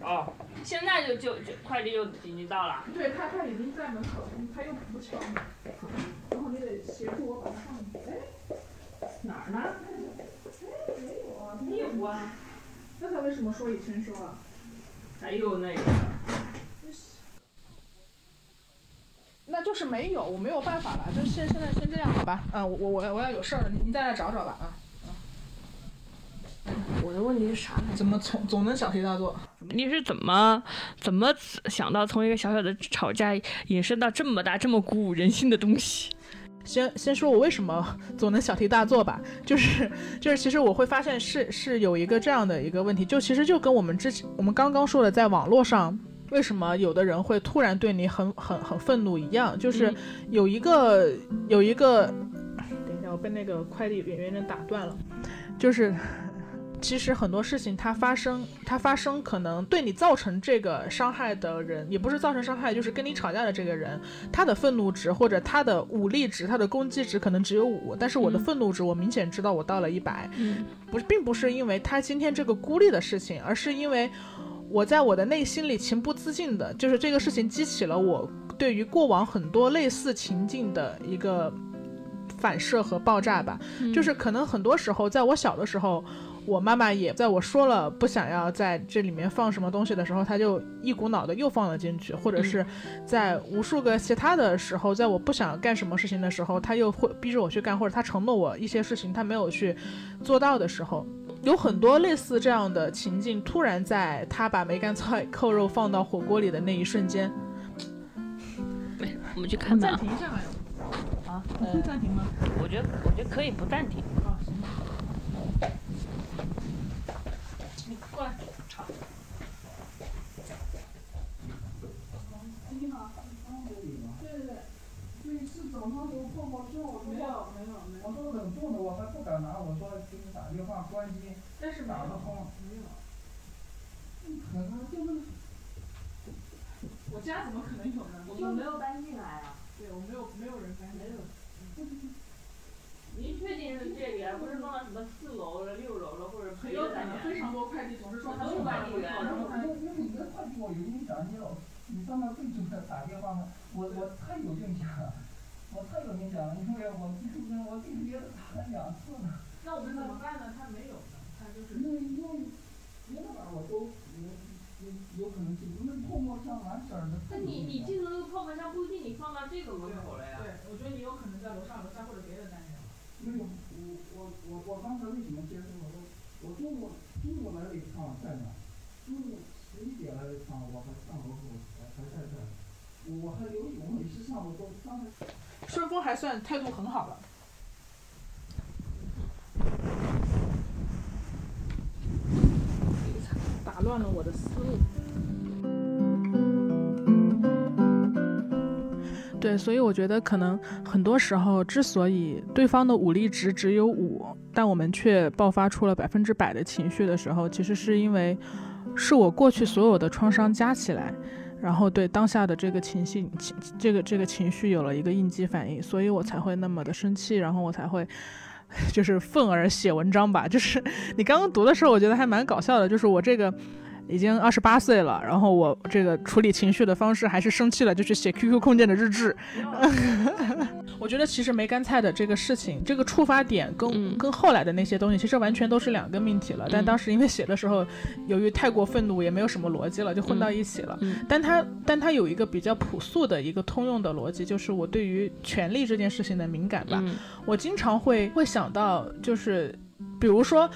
哦。现在就就就快递就已经到了。对他他已经在门口，他又不巧，然后你得协助我把它放进去。哎，哪儿呢？哎，没有啊，没有啊。那他为什么说已签收啊？还有那个。就是没有，我没有办法了，就现现在先这样好吧？嗯，我我我我要有事儿了，你你再来找找吧啊。我的问题是啥呢？怎么从总能小题大做？你是怎么怎么想到从一个小小的吵架引申到这么大、这么鼓舞人心的东西？先先说我为什么总能小题大做吧，就是就是其实我会发现是是有一个这样的一个问题，就其实就跟我们之前我们刚刚说的，在网络上为什么有的人会突然对你很很很愤怒一样，就是有一个有一个，等一下我被那个快递员员打断了，就是。其实很多事情它发生，它发生可能对你造成这个伤害的人，也不是造成伤害，就是跟你吵架的这个人，他的愤怒值或者他的武力值、他的攻击值可能只有五，但是我的愤怒值我明显知道我到了一百，嗯。不是，并不是因为他今天这个孤立的事情，而是因为我在我的内心里情不自禁的，就是这个事情激起了我对于过往很多类似情境的一个反射和爆炸吧，就是可能很多时候在我小的时候。我妈妈也在我说了不想要在这里面放什么东西的时候，她就一股脑的又放了进去，或者是在无数个其他的时候，在我不想干什么事情的时候，她又会逼着我去干，或者她承诺我一些事情，她没有去做到的时候，有很多类似这样的情境，突然在他把梅干菜扣肉放到火锅里的那一瞬间，我们去看暂停一下吧。啊，会暂停吗？我觉得，我觉得可以不暂停。关机，但是打不通。没有。可能就是。我家怎么可能有呢？我们没有搬进来啊。对，我没有，没有人搬。没有。您确定是这里，而不是放到什么四楼了、六楼了，或者很有可能非常多快递总是说他有快递员。因为你的快递我有印象，你上到最初的打电话嘛，我我太有印象了，我太有印象了，因为我记住我记住也打了两次了。那我们怎么办呢？他没有的，他就是。因为因为别的吧，我都有有有可能记住，那泡沫箱完你你记住那个泡沫箱不一定你放到这个门口了呀。对，我觉得你有可能在楼上楼下或者别的单元。没有，我我我我刚才为什么接受我我中午中午来了一趟在那，中午十一点来了一趟，我还上楼后还还在这，我还留意，我每次上楼都刚才。顺丰还算态度很好了。打乱了我的思路。对，所以我觉得可能很多时候，之所以对方的武力值只有五，但我们却爆发出了百分之百的情绪的时候，其实是因为是我过去所有的创伤加起来，然后对当下的这个情绪情这个这个情绪有了一个应激反应，所以我才会那么的生气，然后我才会。就是愤而写文章吧。就是你刚刚读的时候，我觉得还蛮搞笑的。就是我这个。已经二十八岁了，然后我这个处理情绪的方式还是生气了就去写 QQ 空间的日志。我觉得其实梅干菜的这个事情，这个触发点跟跟后来的那些东西其实完全都是两个命题了。但当时因为写的时候，由于太过愤怒，也没有什么逻辑了，就混到一起了。但它但它有一个比较朴素的一个通用的逻辑，就是我对于权力这件事情的敏感吧。我经常会会想到，就是比如说。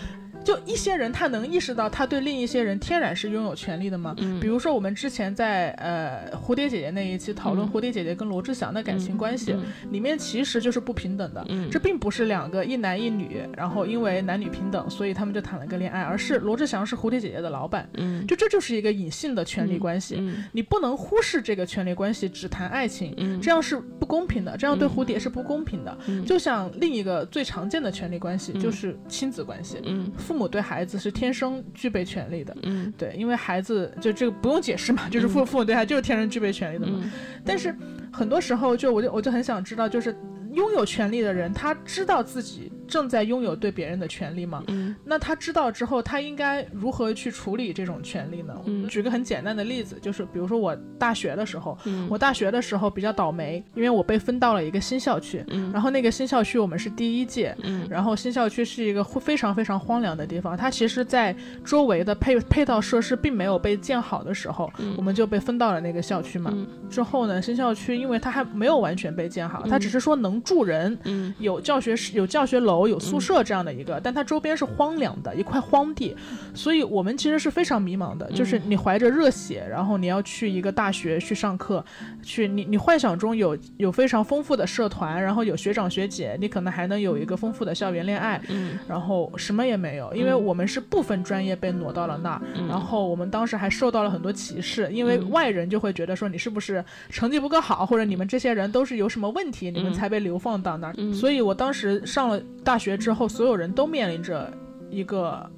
就一些人，他能意识到他对另一些人天然是拥有权利的吗？嗯，比如说我们之前在呃蝴蝶姐姐那一期讨论蝴蝶姐姐跟罗志祥的感情关系，里面其实就是不平等的。嗯，这并不是两个一男一女，然后因为男女平等，所以他们就谈了个恋爱，而是罗志祥是蝴蝶姐姐的老板。嗯，就这就是一个隐性的权利关系。嗯，你不能忽视这个权利关系，只谈爱情。嗯，这样是不公平的，这样对蝴蝶是不公平的。嗯，就像另一个最常见的权利关系就是亲子关系。嗯，父父母对孩子是天生具备权利的，嗯，对，因为孩子就这个不用解释嘛，就是父父母对孩子就是天生具备权利的嘛。但是很多时候，就我就我就很想知道，就是拥有权利的人，他知道自己。正在拥有对别人的权利吗？嗯，那他知道之后，他应该如何去处理这种权利呢？嗯，举个很简单的例子，就是比如说我大学的时候，我大学的时候比较倒霉，因为我被分到了一个新校区，嗯，然后那个新校区我们是第一届，嗯，然后新校区是一个非常非常荒凉的地方，它其实在周围的配配套设施并没有被建好的时候，我们就被分到了那个校区嘛。之后呢，新校区因为它还没有完全被建好，它只是说能住人，嗯，有教学室，有教学楼。楼有宿舍这样的一个，但它周边是荒凉的一块荒地，所以我们其实是非常迷茫的。就是你怀着热血，然后你要去一个大学去上课，去你你幻想中有有非常丰富的社团，然后有学长学姐，你可能还能有一个丰富的校园恋爱，嗯，然后什么也没有，因为我们是部分专业被挪到了那儿，然后我们当时还受到了很多歧视，因为外人就会觉得说你是不是成绩不够好，或者你们这些人都是有什么问题，你们才被流放到那儿，所以我当时上了。大学之后，所有人都面临着一个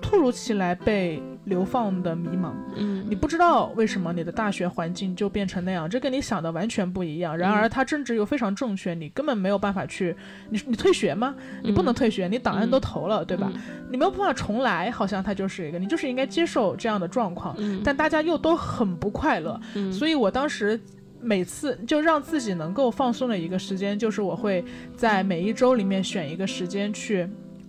突如其来被流放的迷茫。嗯，你不知道为什么你的大学环境就变成那样，这跟你想的完全不一样。然而，他政治又非常正确，你根本没有办法去。你你退学吗？你不能退学，你档案都投了，对吧？你没有办法重来，好像他就是一个，你就是应该接受这样的状况。嗯，但大家又都很不快乐。嗯，所以我当时。每次就让自己能够放松的一个时间，就是我会在每一周里面选一个时间去。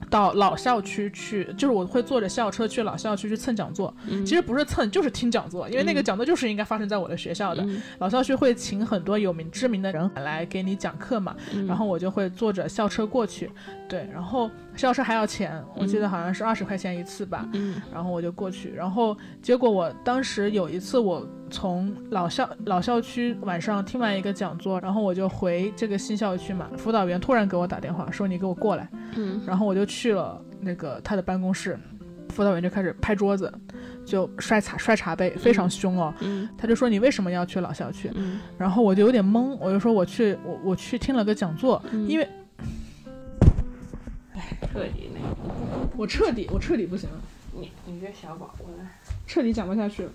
到老校区去，就是我会坐着校车去老校区去蹭讲座。其实不是蹭，就是听讲座，因为那个讲座就是应该发生在我的学校的。老校区会请很多有名知名的人来给你讲课嘛，然后我就会坐着校车过去。对，然后校车还要钱，我记得好像是二十块钱一次吧。嗯，然后我就过去，然后结果我当时有一次我从老校老校区晚上听完一个讲座，然后我就回这个新校区嘛，辅导员突然给我打电话说你给我过来。嗯，然后我就去。了那个他的办公室，辅导员就开始拍桌子，就摔茶摔茶杯，非常凶哦。嗯，他就说你为什么要去老校区？嗯，然后我就有点懵，我就说我去我我去听了个讲座，因为，哎，彻底那个，我彻底我彻底不行了。你你这小宝过来，彻底讲不下去了。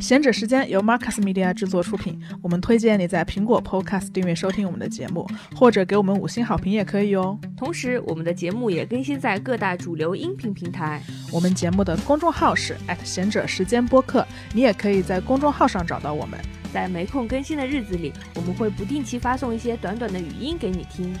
闲者时间由 Marcus Media 制作出品，我们推荐你在苹果 Podcast 订阅收听我们的节目，或者给我们五星好评也可以哦。同时，我们的节目也更新在各大主流音频平台。我们节目的公众号是闲者时间播客，你也可以在公众号上找到我们。在没空更新的日子里，我们会不定期发送一些短短的语音给你听。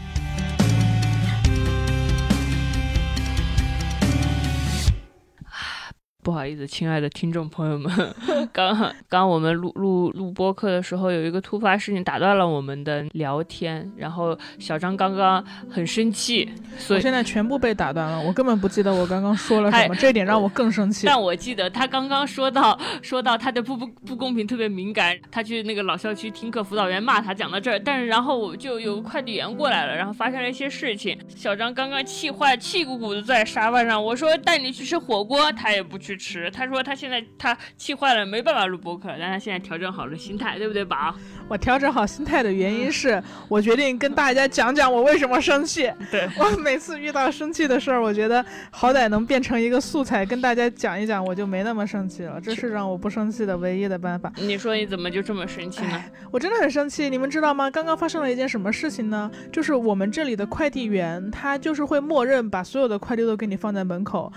不好意思，亲爱的听众朋友们，刚刚我们录录录播课的时候，有一个突发事情打断了我们的聊天，然后小张刚刚很生气，所以现在全部被打断了，我根本不记得我刚刚说了什么，这一点让我更生气。但我记得他刚刚说到说到他对不不不公平特别敏感，他去那个老校区听课，辅导员骂他，讲到这儿，但是然后我就有快递员过来了，然后发生了一些事情，小张刚刚气坏，气鼓鼓的坐在沙发上，我说带你去吃火锅，他也不去。去吃。他说他现在他气坏了，没办法录播客，但他现在调整好了心态，对不对，宝？我调整好心态的原因是我决定跟大家讲讲我为什么生气。对我每次遇到生气的事儿，我觉得好歹能变成一个素材跟大家讲一讲，我就没那么生气了。这是让我不生气的唯一的办法。你说你怎么就这么生气呢？我真的很生气，你们知道吗？刚刚发生了一件什么事情呢？就是我们这里的快递员，他就是会默认把所有的快递都给你放在门口。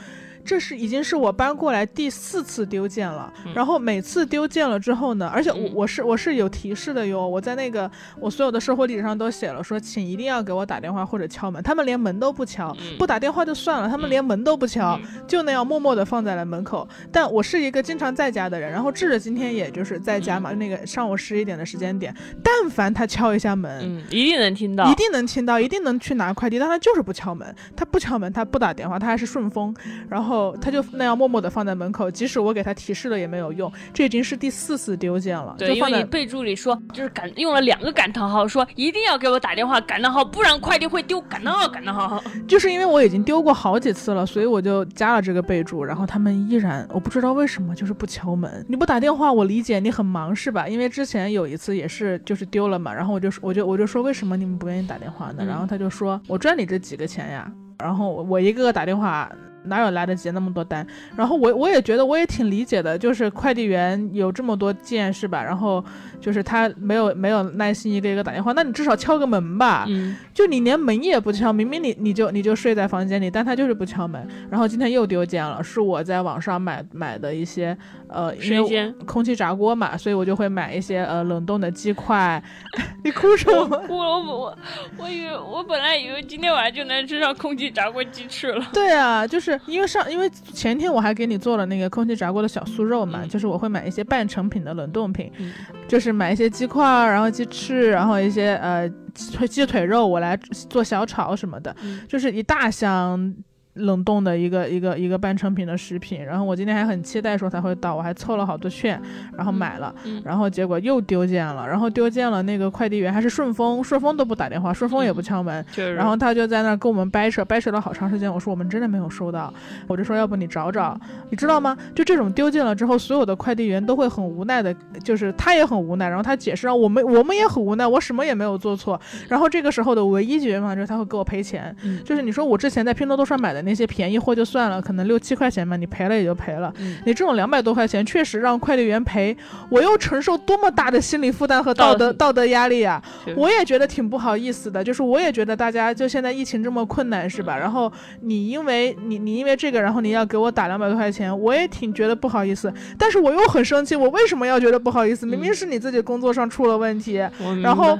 这是已经是我搬过来第四次丢件了，然后每次丢件了之后呢，而且我我是我是有提示的哟，我在那个我所有的收货地址上都写了，说请一定要给我打电话或者敲门，他们连门都不敲，不打电话就算了，他们连门都不敲，就那样默默的放在了门口。但我是一个经常在家的人，然后智智今天也就是在家嘛，那个上午十一点的时间点，但凡他敲一下门，一定能听到，一定能听到，一定能去拿快递，但他就是不敲门，他不敲门，他不打电话，他还是顺丰，然后。他就那样默默的放在门口，即使我给他提示了也没有用。这已经是第四次丢件了。对，因为你备注里说就是感用了两个感叹号，说一定要给我打电话感叹号，不然快递会丢感叹号感叹号。就是因为我已经丢过好几次了，所以我就加了这个备注。然后他们依然，我不知道为什么就是不敲门。你不打电话，我理解你很忙是吧？因为之前有一次也是就是丢了嘛，然后我就我就我就说为什么你们不愿意打电话呢？然后他就说我赚你这几个钱呀。然后我一个个打电话。哪有来得及那么多单？然后我我也觉得我也挺理解的，就是快递员有这么多件是吧？然后就是他没有没有耐心一个一个打电话，那你至少敲个门吧。嗯，就你连门也不敲，明明你你就你就睡在房间里，但他就是不敲门。然后今天又丢件了，是我在网上买买的一些呃，因为空气炸锅嘛，所以我就会买一些呃冷冻的鸡块。你哭什么？我我我我以为我本来以为今天晚上就能吃上空气炸锅鸡翅了。对啊，就是。因为上，因为前天我还给你做了那个空气炸锅的小酥肉嘛，就是我会买一些半成品的冷冻品，就是买一些鸡块，然后鸡翅，然后一些呃鸡腿肉，我来做小炒什么的，就是一大箱。冷冻的一个一个一个半成品的食品，然后我今天还很期待说它会到，我还凑了好多券，然后买了，然后结果又丢件了，然后丢件了，那个快递员还是顺丰，顺丰都不打电话，顺丰也不敲门，然后他就在那儿跟我们掰扯，掰扯了好长时间。我说我们真的没有收到，我就说要不你找找，你知道吗？就这种丢件了之后，所有的快递员都会很无奈的，就是他也很无奈，然后他解释让我们我们也很无奈，我什么也没有做错，然后这个时候的唯一解决方法就是他会给我赔钱，就是你说我之前在拼多多上买的。那些便宜货就算了，可能六七块钱嘛，你赔了也就赔了。你这种两百多块钱，确实让快递员赔，我又承受多么大的心理负担和道德道德压力啊！我也觉得挺不好意思的，就是我也觉得大家就现在疫情这么困难是吧？然后你因为你你因为这个，然后你要给我打两百多块钱，我也挺觉得不好意思，但是我又很生气，我为什么要觉得不好意思？明明是你自己工作上出了问题，然后。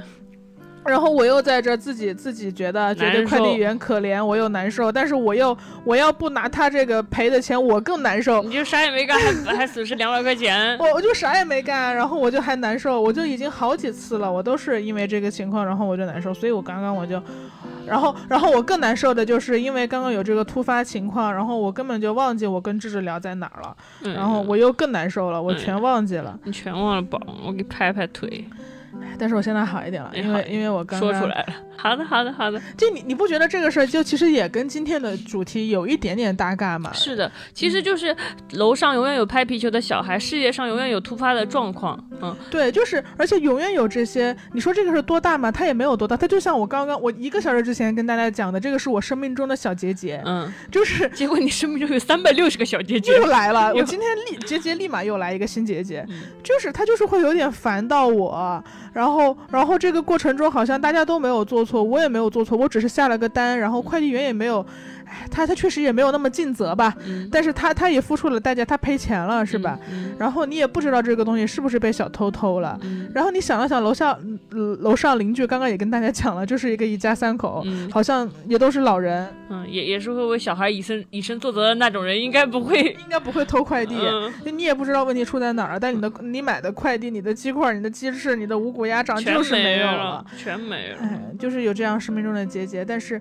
然后我又在这自己自己觉得觉得快递员可怜，我又难受，但是我又我要不拿他这个赔的钱，我更难受。你就啥也没干，还还损失两百块钱。我我就啥也没干，然后我就还难受，我就已经好几次了，我都是因为这个情况，然后我就难受。所以我刚刚我就，然后然后我更难受的就是因为刚刚有这个突发情况，然后我根本就忘记我跟智智聊在哪儿了，然后我又更难受了，我全忘记了。你全忘了宝，我给拍拍腿。但是我现在好一点了，因为因为我刚说出来了。好的，好的，好的。就你你不觉得这个事儿就其实也跟今天的主题有一点点搭嘎吗？是的，其实就是楼上永远有拍皮球的小孩，世界上永远有突发的状况。嗯，对，就是而且永远有这些。你说这个是多大吗？它也没有多大，它就像我刚刚我一个小时之前跟大家讲的，这个是我生命中的小结节。嗯，就是结果你生命中有三百六十个小结节又来了。我今天立结节立马又来一个新结节，就是它就是会有点烦到我。然后，然后这个过程中好像大家都没有做错，我也没有做错，我只是下了个单，然后快递员也没有。他他确实也没有那么尽责吧，但是他他也付出了代价，他赔钱了是吧？然后你也不知道这个东西是不是被小偷偷了。然后你想了想，楼下楼上邻居刚刚也跟大家讲了，就是一个一家三口，好像也都是老人，嗯，也也是会为小孩以身以身作则的那种人，应该不会，应该不会偷快递。你也不知道问题出在哪儿，但你的你买的快递、你的鸡块、你的鸡翅、你的五谷鸭掌就是没有了，全没了。哎，就是有这样生命中的结节，但是。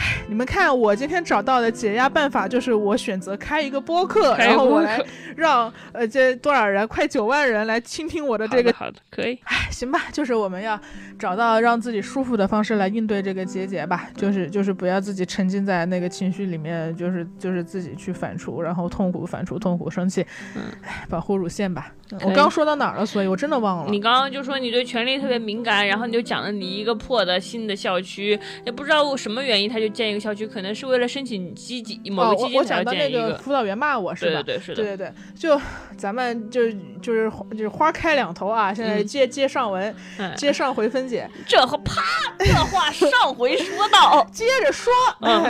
唉，你们看，我今天找到的解压办法就是我选择开一个播客，然后我来让呃这多少人，快九万人来倾听我的这个。好的，可以。哎，行吧，就是我们要找到让自己舒服的方式来应对这个结节吧，就是就是不要自己沉浸在那个情绪里面，就是就是自己去反刍，然后痛苦反刍，痛苦生气，嗯，保护乳腺吧。我刚说到哪儿了？所以我真的忘了。你刚刚就说你对权力特别敏感，然后你就讲了你一个破的新的校区，也不知道什么原因他就建一个校区，可能是为了申请基金某个基金才建一个。辅导员骂我是吧？对对对，是的。对对对，就咱们就就是就是花开两头啊！现在接接上文，接上回分解。这和啪，这话上回说到，接着说，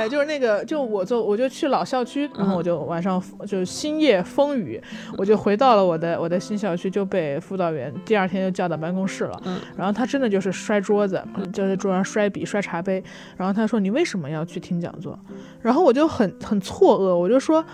就是那个，就我就我就去老校区，然后我就晚上就星夜风雨，我就回到了我的我的。新校区就被辅导员第二天就叫到办公室了，嗯，然后他真的就是摔桌子，就在桌上摔笔、摔茶杯，然后他说：“你为什么要去听讲座？”然后我就很很错愕，我就说：“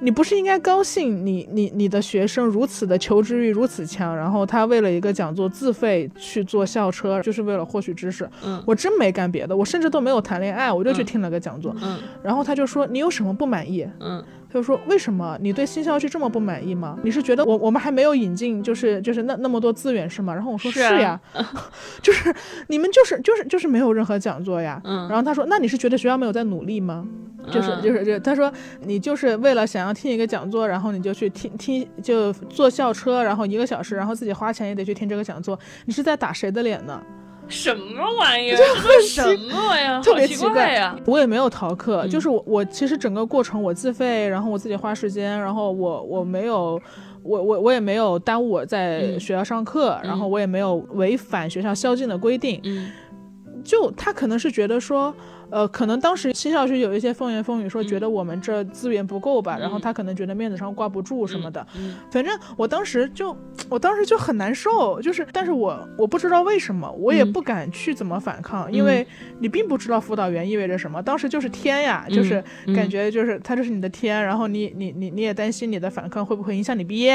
你不是应该高兴你你你的学生如此的求知欲如此强，然后他为了一个讲座自费去坐校车，就是为了获取知识。”嗯，我真没干别的，我甚至都没有谈恋爱，我就去听了个讲座。嗯，然后他就说：“你有什么不满意？”嗯。就说为什么你对新校区这么不满意吗？你是觉得我我们还没有引进，就是就是那那么多资源是吗？然后我说是呀，就是你们就是就是就是没有任何讲座呀。嗯。然后他说那你是觉得学校没有在努力吗？就是就是就他说你就是为了想要听一个讲座，然后你就去听听就坐校车，然后一个小时，然后自己花钱也得去听这个讲座，你是在打谁的脸呢？什么玩意儿？这什么呀？特别奇怪呀！我也没有逃课，就是我我其实整个过程我自费，然后我自己花时间，然后我我没有我我我也没有耽误我在学校上课，然后我也没有违反学校宵禁的规定。嗯，就他可能是觉得说。呃，可能当时新校区有一些风言风语，说觉得我们这资源不够吧，然后他可能觉得面子上挂不住什么的。反正我当时就，我当时就很难受，就是，但是我我不知道为什么，我也不敢去怎么反抗，因为你并不知道辅导员意味着什么。当时就是天呀，就是感觉就是他就是你的天，然后你你你你也担心你的反抗会不会影响你毕业。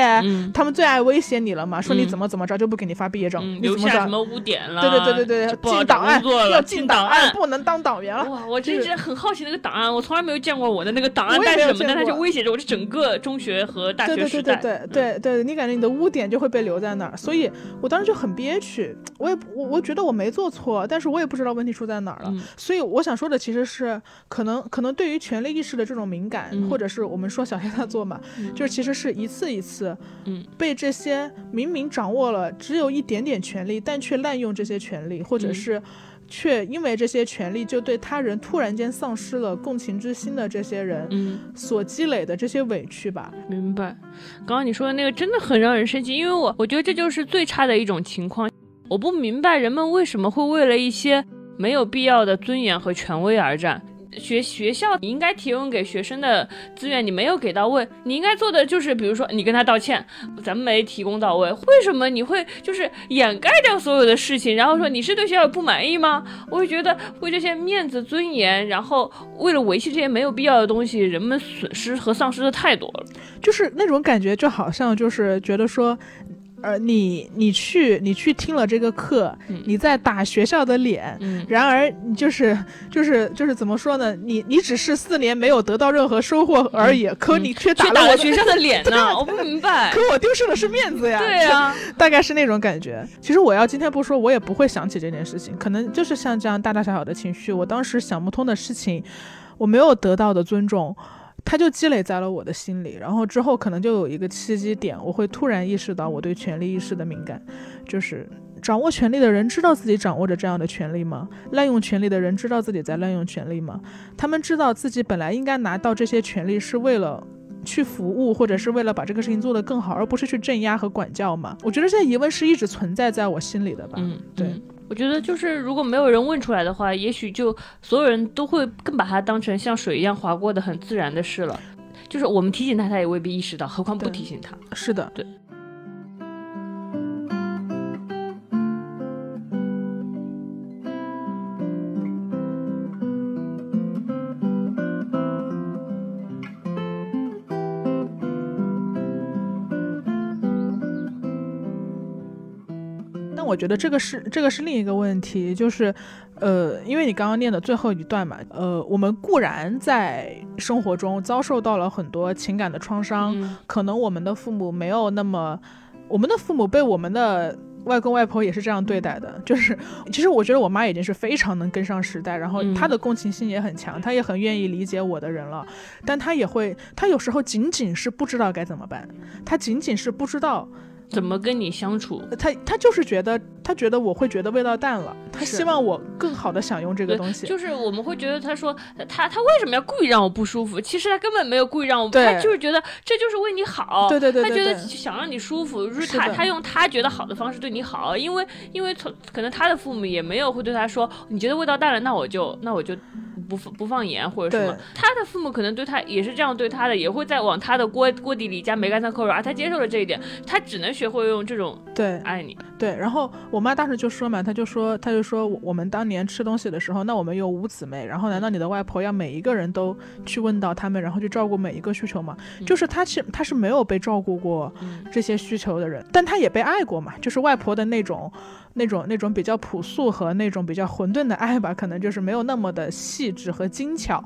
他们最爱威胁你了嘛，说你怎么怎么着就不给你发毕业证，留下什么污点了？对对对对对，进档案要进档案，不能当党员了。哇，我真是很好奇那个档案，我从来没有见过我的那个档案带什么，但它就威胁着我的整个中学和大学时代。对对对对对对，你感觉你的污点就会被留在那儿，所以我当时就很憋屈。我也我我觉得我没做错，但是我也不知道问题出在哪儿了。所以我想说的其实是，可能可能对于权力意识的这种敏感，或者是我们说小黑他做嘛，就是其实是一次一次，嗯，被这些明明掌握了只有一点点权利，但却滥用这些权利，或者是。却因为这些权利，就对他人突然间丧失了共情之心的这些人，嗯，所积累的这些委屈吧。明白。刚刚你说的那个真的很让人生气，因为我我觉得这就是最差的一种情况。我不明白人们为什么会为了一些没有必要的尊严和权威而战。学学校你应该提供给学生的资源你没有给到位，你应该做的就是，比如说你跟他道歉，咱们没提供到位，为什么你会就是掩盖掉所有的事情，然后说你是对学校不满意吗？我会觉得为这些面子尊严，然后为了维系这些没有必要的东西，人们损失和丧失的太多了，就是那种感觉，就好像就是觉得说。呃，你你去你去听了这个课，你在打学校的脸，然而你就是就是就是怎么说呢？你你只是四年没有得到任何收获而已，可你却打了学校的脸呢？我不明白。可我丢失的是面子呀！对呀，大概是那种感觉。其实我要今天不说，我也不会想起这件事情。可能就是像这样大大小小的情绪，我当时想不通的事情，我没有得到的尊重。它就积累在了我的心里，然后之后可能就有一个契机点，我会突然意识到我对权力意识的敏感，就是掌握权力的人知道自己掌握着这样的权利吗？滥用权力的人知道自己在滥用权力吗？他们知道自己本来应该拿到这些权利是为了去服务，或者是为了把这个事情做得更好，而不是去镇压和管教吗？我觉得这些疑问是一直存在在我心里的吧。嗯，对。我觉得就是如果没有人问出来的话，也许就所有人都会更把它当成像水一样划过的很自然的事了。就是我们提醒他，他也未必意识到，何况不提醒他。是的，对。我我觉得这个是这个是另一个问题，就是，呃，因为你刚刚念的最后一段嘛，呃，我们固然在生活中遭受到了很多情感的创伤，可能我们的父母没有那么，我们的父母被我们的。外公外婆也是这样对待的，就是其实我觉得我妈已经是非常能跟上时代，然后她的共情心也很强，她也很愿意理解我的人了，但她也会，她有时候仅仅是不知道该怎么办，她仅仅是不知道。怎么跟你相处？他他就是觉得，他觉得我会觉得味道淡了，他希望我更好的享用这个东西。就是我们会觉得，他说他他为什么要故意让我不舒服？其实他根本没有故意让我，他就是觉得这就是为你好。对对对，他觉得想让你舒服，就是他他用他觉得好的方式对你好，因为因为从可能他的父母也没有会对他说，你觉得味道淡了，那我就那我就。不不放盐或者什么，他的父母可能对他也是这样对他的，也会在往他的锅锅底里加梅干菜扣肉啊。他接受了这一点，他只能学会用这种对爱你。对，然后我妈当时就说嘛，她就说她就说我们当年吃东西的时候，那我们有五姊妹，然后难道你的外婆要每一个人都去问到他们，然后去照顾每一个需求吗？就是他其实他是没有被照顾过这些需求的人，但他也被爱过嘛，就是外婆的那种。那种那种比较朴素和那种比较混沌的爱吧，可能就是没有那么的细致和精巧，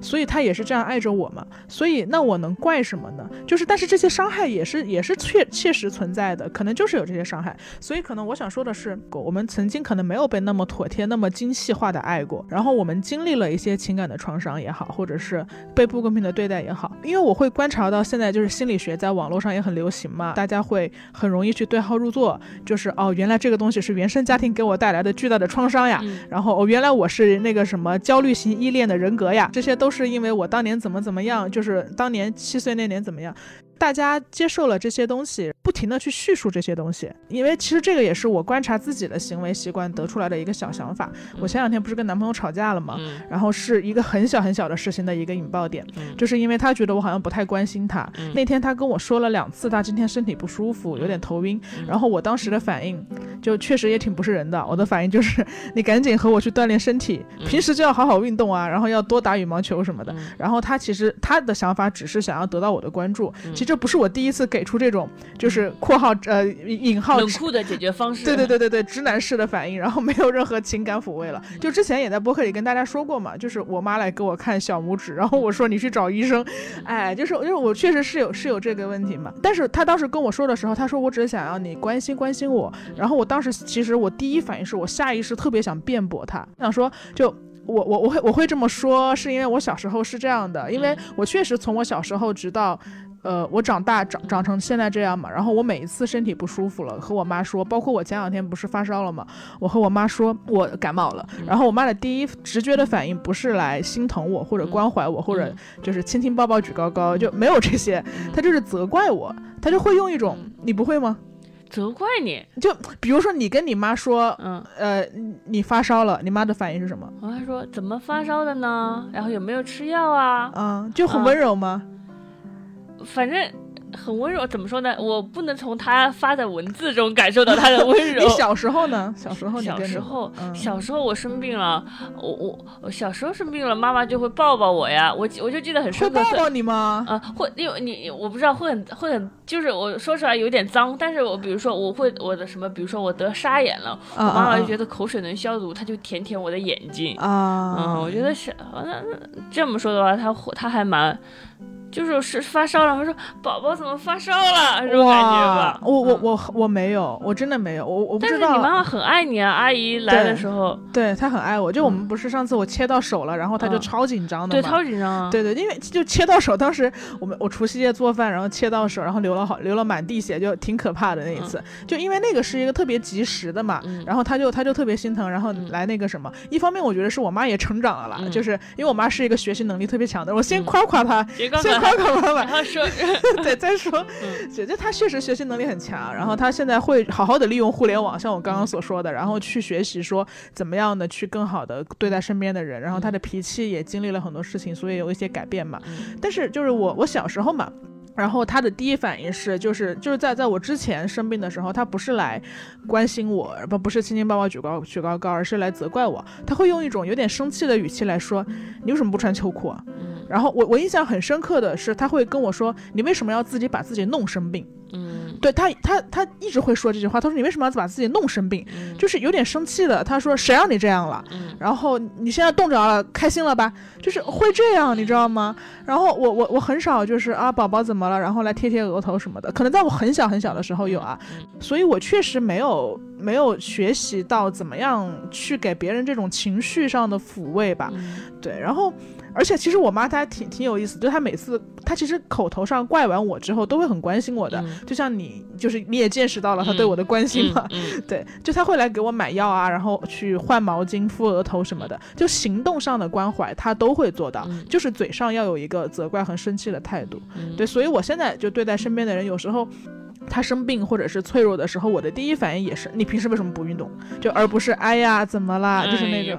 所以他也是这样爱着我嘛。所以那我能怪什么呢？就是但是这些伤害也是也是确确实存在的，可能就是有这些伤害。所以可能我想说的是，我们曾经可能没有被那么妥帖、那么精细化的爱过，然后我们经历了一些情感的创伤也好，或者是被不公平的对待也好。因为我会观察到现在就是心理学在网络上也很流行嘛，大家会很容易去对号入座，就是哦，原来这个东西。是原生家庭给我带来的巨大的创伤呀，然后哦，原来我是那个什么焦虑型依恋的人格呀，这些都是因为我当年怎么怎么样，就是当年七岁那年怎么样。大家接受了这些东西，不停的去叙述这些东西，因为其实这个也是我观察自己的行为习惯得出来的一个小想法。我前两天不是跟男朋友吵架了吗？然后是一个很小很小的事情的一个引爆点，就是因为他觉得我好像不太关心他。那天他跟我说了两次，他今天身体不舒服，有点头晕。然后我当时的反应就确实也挺不是人的，我的反应就是你赶紧和我去锻炼身体，平时就要好好运动啊，然后要多打羽毛球什么的。然后他其实他的想法只是想要得到我的关注，其实。这不是我第一次给出这种，就是括号呃引号冷酷的解决方式。对对对对对，直男式的反应，然后没有任何情感抚慰了。就之前也在播客里跟大家说过嘛，就是我妈来给我看小拇指，然后我说你去找医生。哎，就是因为我确实是有是有这个问题嘛。但是他当时跟我说的时候，他说我只是想要你关心关心我。然后我当时其实我第一反应是我下意识特别想辩驳他，想说就我我我会我会这么说，是因为我小时候是这样的，因为我确实从我小时候直到。呃，我长大长长成现在这样嘛，然后我每一次身体不舒服了，和我妈说，包括我前两天不是发烧了嘛，我和我妈说我感冒了，然后我妈的第一直觉的反应不是来心疼我或者关怀我，或者就是亲亲抱抱举高高，就没有这些，她就是责怪我，她就会用一种你不会吗？责怪你就比如说你跟你妈说，嗯呃你发烧了，你妈的反应是什么？我妈说怎么发烧的呢？然后有没有吃药啊？嗯，就很温柔吗？反正很温柔，怎么说呢？我不能从他发的文字中感受到他的温柔。你小时候呢？小时候，小时候，小时候我生病了，我我小时候生病了，妈妈就会抱抱我呀。我我就记得很深刻。会抱抱你吗？啊，会，因为你我不知道会很会很，就是我说出来有点脏，但是我比如说我会我的什么，比如说我得沙眼了，我妈妈就觉得口水能消毒，她就舔舔我的眼睛啊。嗯，我觉得是，那这么说的话，他他还蛮。就是是发烧了，他说宝宝怎么发烧了，这种感觉吧。我我我我没有，我真的没有，我我不知道。但是你妈妈很爱你啊，阿姨来的时候，对她很爱我。就我们不是上次我切到手了，然后她就超紧张的对，超紧张啊。对对，因为就切到手，当时我们我除夕夜做饭，然后切到手，然后流了好流了满地血，就挺可怕的那一次。就因为那个是一个特别及时的嘛，然后她就她就特别心疼，然后来那个什么。一方面我觉得是我妈也成长了啦，就是因为我妈是一个学习能力特别强的，我先夸夸她，先夸夸妈妈。说，对，再说，姐姐她确实学习能力很强，然后她现在会好好的利用互联网，像我刚刚所说的，然后去学习说怎么样的去更好的对待身边的人，然后她的脾气也经历了很多事情，所以有一些改变嘛。但是就是我我小时候嘛。然后他的第一反应是，就是就是在在我之前生病的时候，他不是来关心我，不不是亲亲抱抱举高举高高，而是来责怪我。他会用一种有点生气的语气来说：“你为什么不穿秋裤啊？”然后我我印象很深刻的是，他会跟我说：“你为什么要自己把自己弄生病？”嗯。对他，他他一直会说这句话。他说：“你为什么要把自己弄生病？”就是有点生气的。他说：“谁让你这样了？”然后你现在冻着了，开心了吧？就是会这样，你知道吗？然后我我我很少就是啊，宝宝怎么了？然后来贴贴额头什么的。可能在我很小很小的时候有啊，所以我确实没有没有学习到怎么样去给别人这种情绪上的抚慰吧。对，然后。而且其实我妈她挺挺有意思，就她每次她其实口头上怪完我之后，都会很关心我的，就像你就是你也见识到了她对我的关心嘛，对，就她会来给我买药啊，然后去换毛巾、敷额头什么的，就行动上的关怀她都会做到，就是嘴上要有一个责怪和生气的态度，对，所以我现在就对待身边的人，有时候。他生病或者是脆弱的时候，我的第一反应也是，你平时为什么不运动？就而不是哎呀怎么啦，就是那种，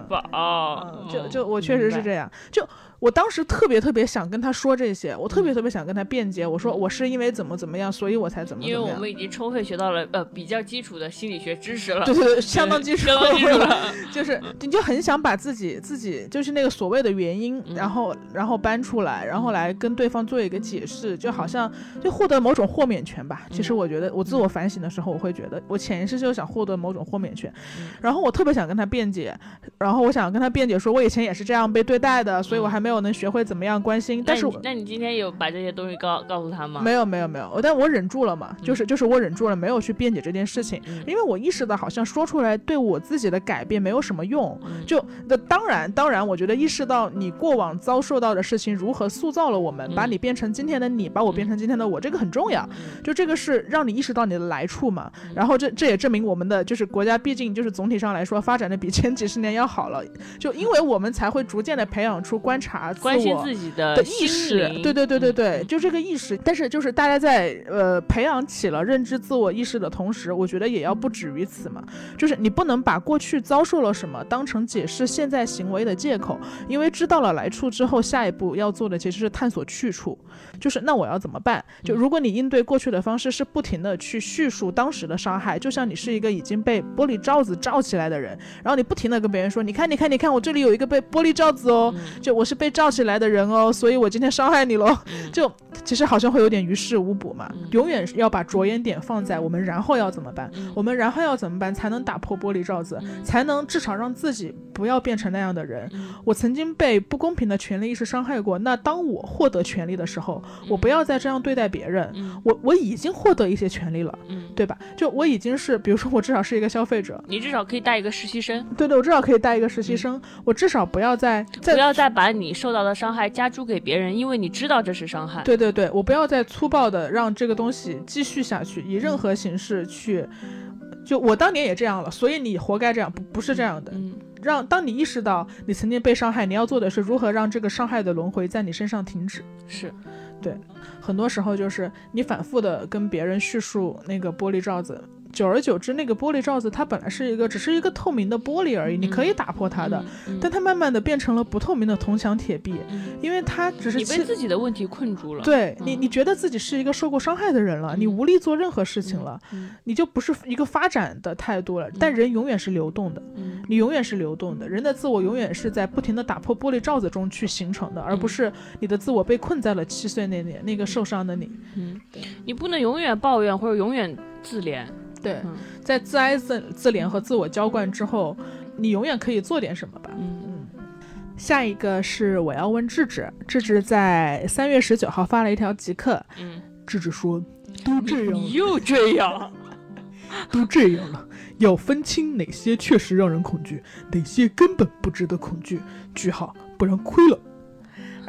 就就我确实是这样，就。我当时特别特别想跟他说这些，我特别特别想跟他辩解。我说我是因为怎么怎么样，所以我才怎么。因为我们已经充分学到了呃比较基础的心理学知识了。对对对，相当基础了。就是你就很想把自己自己就是那个所谓的原因，然后然后搬出来，然后来跟对方做一个解释，就好像就获得某种豁免权吧。其实我觉得我自我反省的时候，我会觉得我潜意识就想获得某种豁免权，然后我特别想跟他辩解，然后我想跟他辩解说，我以前也是这样被对待的，所以我还没。没有能学会怎么样关心，但是那你今天有把这些东西告告诉他吗？没有没有没有，但我忍住了嘛，就是就是我忍住了，没有去辩解这件事情，因为我意识到好像说出来对我自己的改变没有什么用。就那当然当然，我觉得意识到你过往遭受到的事情如何塑造了我们，把你变成今天的你，把我变成今天的我，这个很重要。就这个是让你意识到你的来处嘛。然后这这也证明我们的就是国家，毕竟就是总体上来说发展的比前几十年要好了。就因为我们才会逐渐的培养出观察。关心自己的意识，对对对对对，就这个意识。但是就是大家在呃培养起了认知自我意识的同时，我觉得也要不止于此嘛。就是你不能把过去遭受了什么当成解释现在行为的借口，因为知道了来处之后，下一步要做的其实是探索去处。就是那我要怎么办？就如果你应对过去的方式是不停的去叙述当时的伤害，就像你是一个已经被玻璃罩子罩起来的人，然后你不停的跟别人说，你看你看你看，我这里有一个被玻璃罩子哦，就我是被罩起来。来的人哦，所以我今天伤害你喽，就其实好像会有点于事无补嘛。永远要把着眼点放在我们，然后要怎么办？我们然后要怎么办才能打破玻璃罩子，才能至少让自己不要变成那样的人？我曾经被不公平的权利意识伤害过，那当我获得权利的时候，我不要再这样对待别人。我我已经获得一些权利了，对吧？就我已经是，比如说我至少是一个消费者，你至少可以带一个实习生。对对，我至少可以带一个实习生，我至少不要再不要再把你受到的。伤害加诸给别人，因为你知道这是伤害。对对对，我不要再粗暴的让这个东西继续下去，以任何形式去，就我当年也这样了，所以你活该这样，不不是这样的。嗯，让当你意识到你曾经被伤害，你要做的是如何让这个伤害的轮回在你身上停止。是，对，很多时候就是你反复的跟别人叙述那个玻璃罩子。久而久之，那个玻璃罩子它本来是一个，只是一个透明的玻璃而已，你可以打破它的，但它慢慢的变成了不透明的铜墙铁壁，因为它只是你被自己的问题困住了。对你，你觉得自己是一个受过伤害的人了，你无力做任何事情了，你就不是一个发展的态度了。但人永远是流动的，你永远是流动的，人的自我永远是在不停的打破玻璃罩子中去形成的，而不是你的自我被困在了七岁那年那个受伤的你。嗯，你不能永远抱怨或者永远自怜。对，在自哀自自怜和自我浇灌之后，你永远可以做点什么吧。嗯嗯。下一个是我要问智智，智智在三月十九号发了一条即刻。嗯。智智说：“都这样，你又这样，都这样了，要分清哪些确实让人恐惧，哪些根本不值得恐惧。句号，不然亏了。”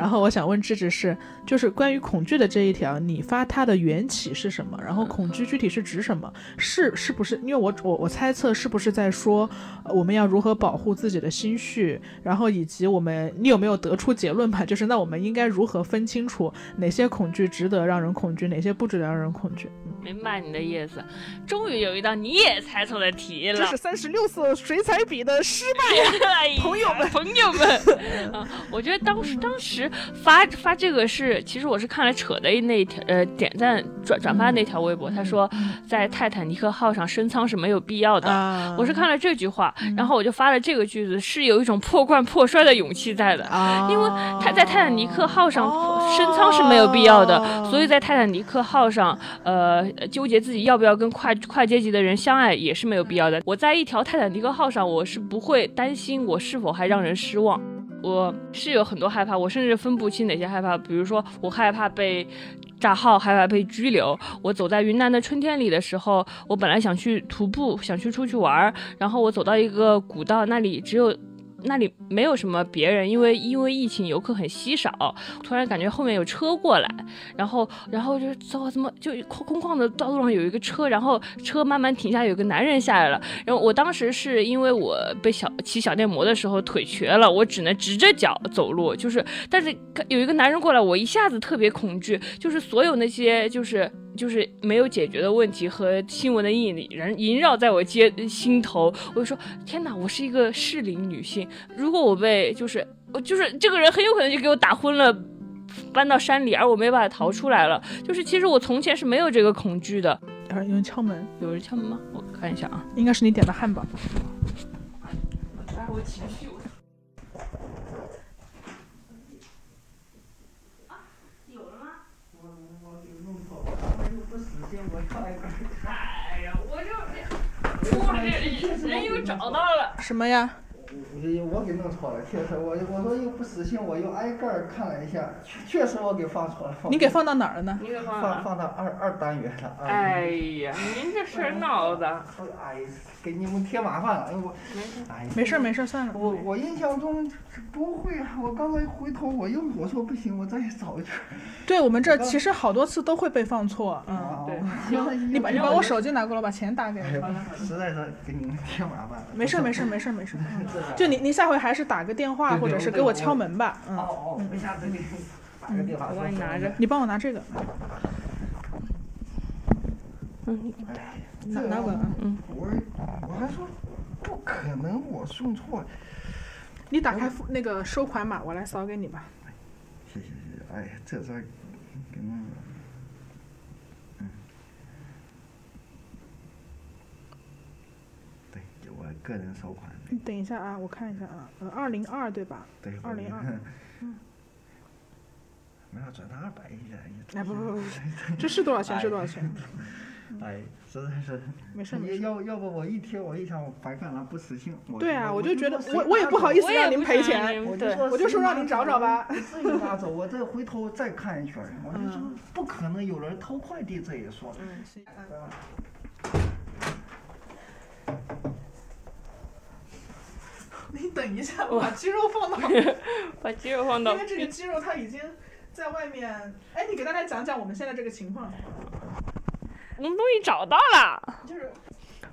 然后我想问智智是，就是关于恐惧的这一条，你发它的缘起是什么？然后恐惧具体是指什么？是是不是？因为我我我猜测是不是在说我们要如何保护自己的心绪？然后以及我们，你有没有得出结论吧？就是那我们应该如何分清楚哪些恐惧值得让人恐惧，哪些不值得让人恐惧？明白你的意思。终于有一道你也猜错的题了。这是三十六色水彩笔的失败，朋友们，朋友们。啊，我觉得当时当时。发发这个是，其实我是看了扯的那一条，呃，点赞转转发那条微博，他说在泰坦尼克号上升舱是没有必要的。我是看了这句话，然后我就发了这个句子，是有一种破罐破摔的勇气在的，因为他在泰坦尼克号上升舱是没有必要的，所以在泰坦尼克号上，呃，纠结自己要不要跟跨跨阶级的人相爱也是没有必要的。我在一条泰坦尼克号上，我是不会担心我是否还让人失望。我是有很多害怕，我甚至分不清哪些害怕。比如说，我害怕被炸号，害怕被拘留。我走在云南的春天里的时候，我本来想去徒步，想去出去玩儿，然后我走到一个古道，那里只有。那里没有什么别人，因为因为疫情游客很稀少。突然感觉后面有车过来，然后然后就怎么就空旷的道路上有一个车，然后车慢慢停下，有个男人下来了。然后我当时是因为我被小骑小电摩的时候腿瘸了，我只能直着脚走路，就是但是有一个男人过来，我一下子特别恐惧，就是所有那些就是。就是没有解决的问题和新闻的阴影人萦绕在我街心头，我就说天哪，我是一个适龄女性，如果我被就是我就是这个人很有可能就给我打昏了，搬到山里，而我没办法逃出来了。就是其实我从前是没有这个恐惧的。有人敲门，有人敲门吗？我看一下啊，应该是你点的汉堡。我情绪。哎呀，我就屋里人又找到了什么呀？我我给弄错了，确实 我我说又不死心，我又挨个儿看了一下，确实我给放错了。你给放到哪儿了呢？你给放放到二二单元了。哎呀，您这事儿闹的！哎，给你们添麻烦了。我哎，没事没事，算了。我我印象中不会啊，我刚才回头我又我说不行，我再找一圈。对我们这其实好多次都会被放错。嗯，对。行，你把你把我手机拿过来，把钱打给我。实在是给你们添麻烦了。没事没事没事没事。就你，你下回还是打个电话，或者是给我敲门吧。嗯。哦哦，下次给打个电话。我帮你拿着。你帮我拿这个。嗯。拿拿过来。嗯。我我还说不可能，我送错。你打开那个收款码，我来扫给你吧。谢谢谢谢，哎呀，这事儿给弄了。嗯。对，就我个人收款。你等一下啊，我看一下啊，呃，二零二对吧？对，二零二。嗯。没有转到二百一下。哎不不不不，这是多少钱？是多少钱？哎，实在是。没事没事。要要不我一贴，我一想白干了，不死心。对啊，我就觉得我我也不好意思让您赔钱，我就我就说让您找找吧。至于拿走，我再回头再看一圈，我就说不可能有人偷快递这一说。嗯，行。你等一下，我把鸡肉放到，把鸡肉放到，因为这个鸡肉它已经在外面。哎，你给大家讲讲我们现在这个情况。我们东西找到了，就是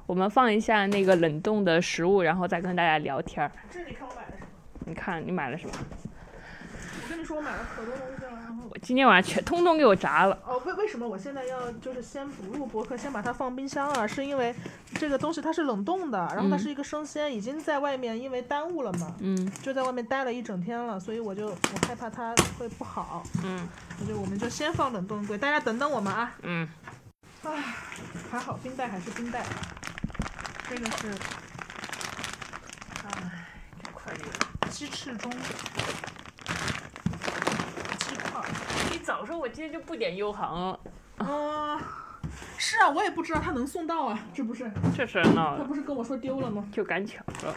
我们放一下那个冷冻的食物，然后再跟大家聊天儿。这你看我买了什么？你看你买了什么？我跟你说，我买了可多东西了，然后我今天晚上全通通给我炸了。哦，为为什么我现在要就是先不录播客，先把它放冰箱啊？是因为这个东西它是冷冻的，然后它是一个生鲜，已经在外面因为耽误了嘛，嗯，就在外面待了一整天了，所以我就我害怕它会不好，嗯，那就我们就先放冷冻柜，大家等等我们啊，嗯，唉，还好冰袋还是冰袋，这个是，唉，这快点，鸡翅中。你早说，我今天就不点优航了。啊，是啊，我也不知道他能送到啊，这不是？这事闹他不是跟我说丢了吗？就赶巧了。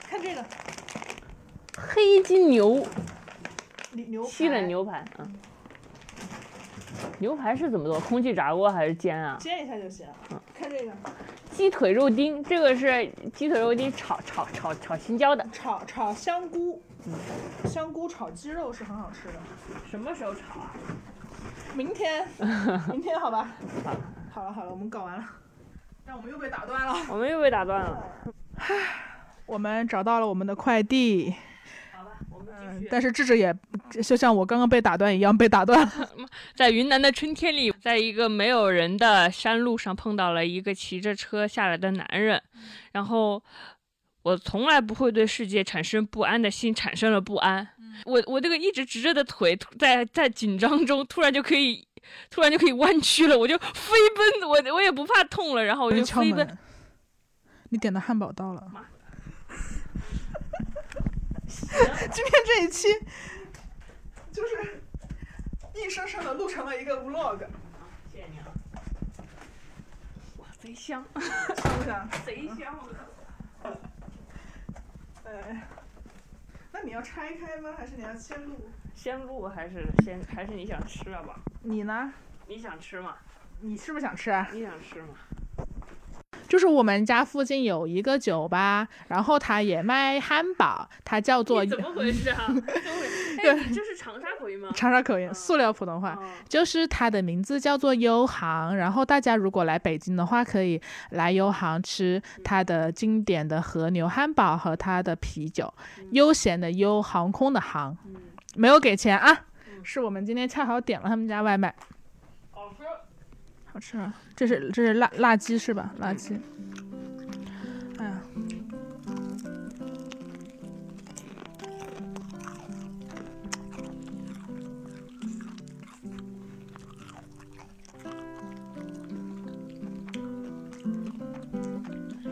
看这个，黑金牛，牛西冷牛排啊。牛排是怎么做？空气炸锅还是煎啊？煎一下就行。嗯，看这个，鸡腿肉丁，这个是鸡腿肉丁炒炒炒炒青椒的。炒炒香菇，嗯，香菇炒鸡肉是很好吃的。什么时候炒啊？明天，明天好吧。好了好了，我们搞完了。但我们又被打断了。我们又被打断了。唉，我们找到了我们的快递。嗯，但是智智也就像我刚刚被打断一样被打断了。在云南的春天里，在一个没有人的山路上碰到了一个骑着车下来的男人，然后我从来不会对世界产生不安的心产生了不安。我我这个一直直着的腿在在紧张中突然就可以突然就可以弯曲了，我就飞奔，我我也不怕痛了，然后我就飞奔。你点的汉堡到了。今天这一期就是硬生生的录成了一个 vlog。谢谢你啊！哇，贼香，香不香？贼香！哎，那你要拆开吗？还是你要先录？先录还是先还是你想吃了吧？你呢？你想吃吗？你是不是想吃啊？你想吃吗？就是我们家附近有一个酒吧，然后他也卖汉堡，它叫做怎么回事啊？对，这是长沙口音吗？长沙口音，塑料普通话，就是它的名字叫做优航。然后大家如果来北京的话，可以来优航吃它的经典的和牛汉堡和它的啤酒。悠闲的悠，航空的航，没有给钱啊，是我们今天恰好点了他们家外卖。好吃啊！这是这是辣辣鸡是吧？辣鸡。哎呀，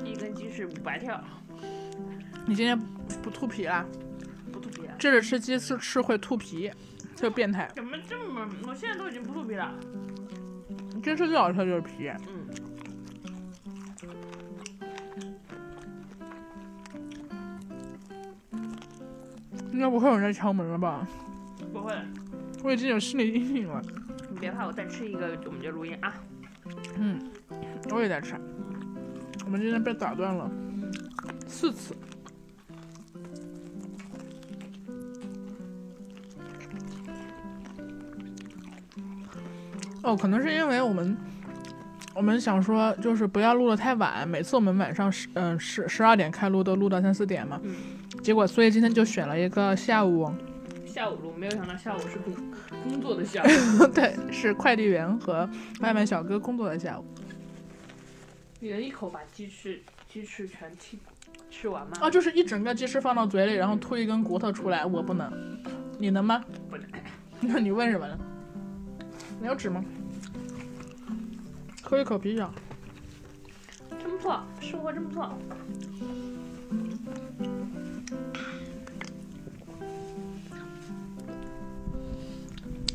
一根鸡翅五百条。你今天不吐皮啦？不吐皮。这是吃鸡翅吃会吐皮，特变态。怎么这么？我现在都已经不吐皮了。真是最好吃的就是皮。嗯。应该不会有人来敲门了吧？不会。我已经有心理阴影了。你别怕，我再吃一个，我们就录音啊。嗯，我也在吃。我们今天被打断了四次。哦，可能是因为我们，我们想说就是不要录的太晚，每次我们晚上十嗯十十二点开录都录到三四点嘛，结果所以今天就选了一个下午，下午录，没有想到下午是工工作的下午，对，是快递员和外卖小哥工作的下午。你能一口把鸡翅鸡翅全吃吃完吗？啊，就是一整个鸡翅放到嘴里，然后吐一根骨头出来，我不能，你能吗？不能。那你问什么呢？你要纸吗？喝一口啤酒。真不错，生活真不错。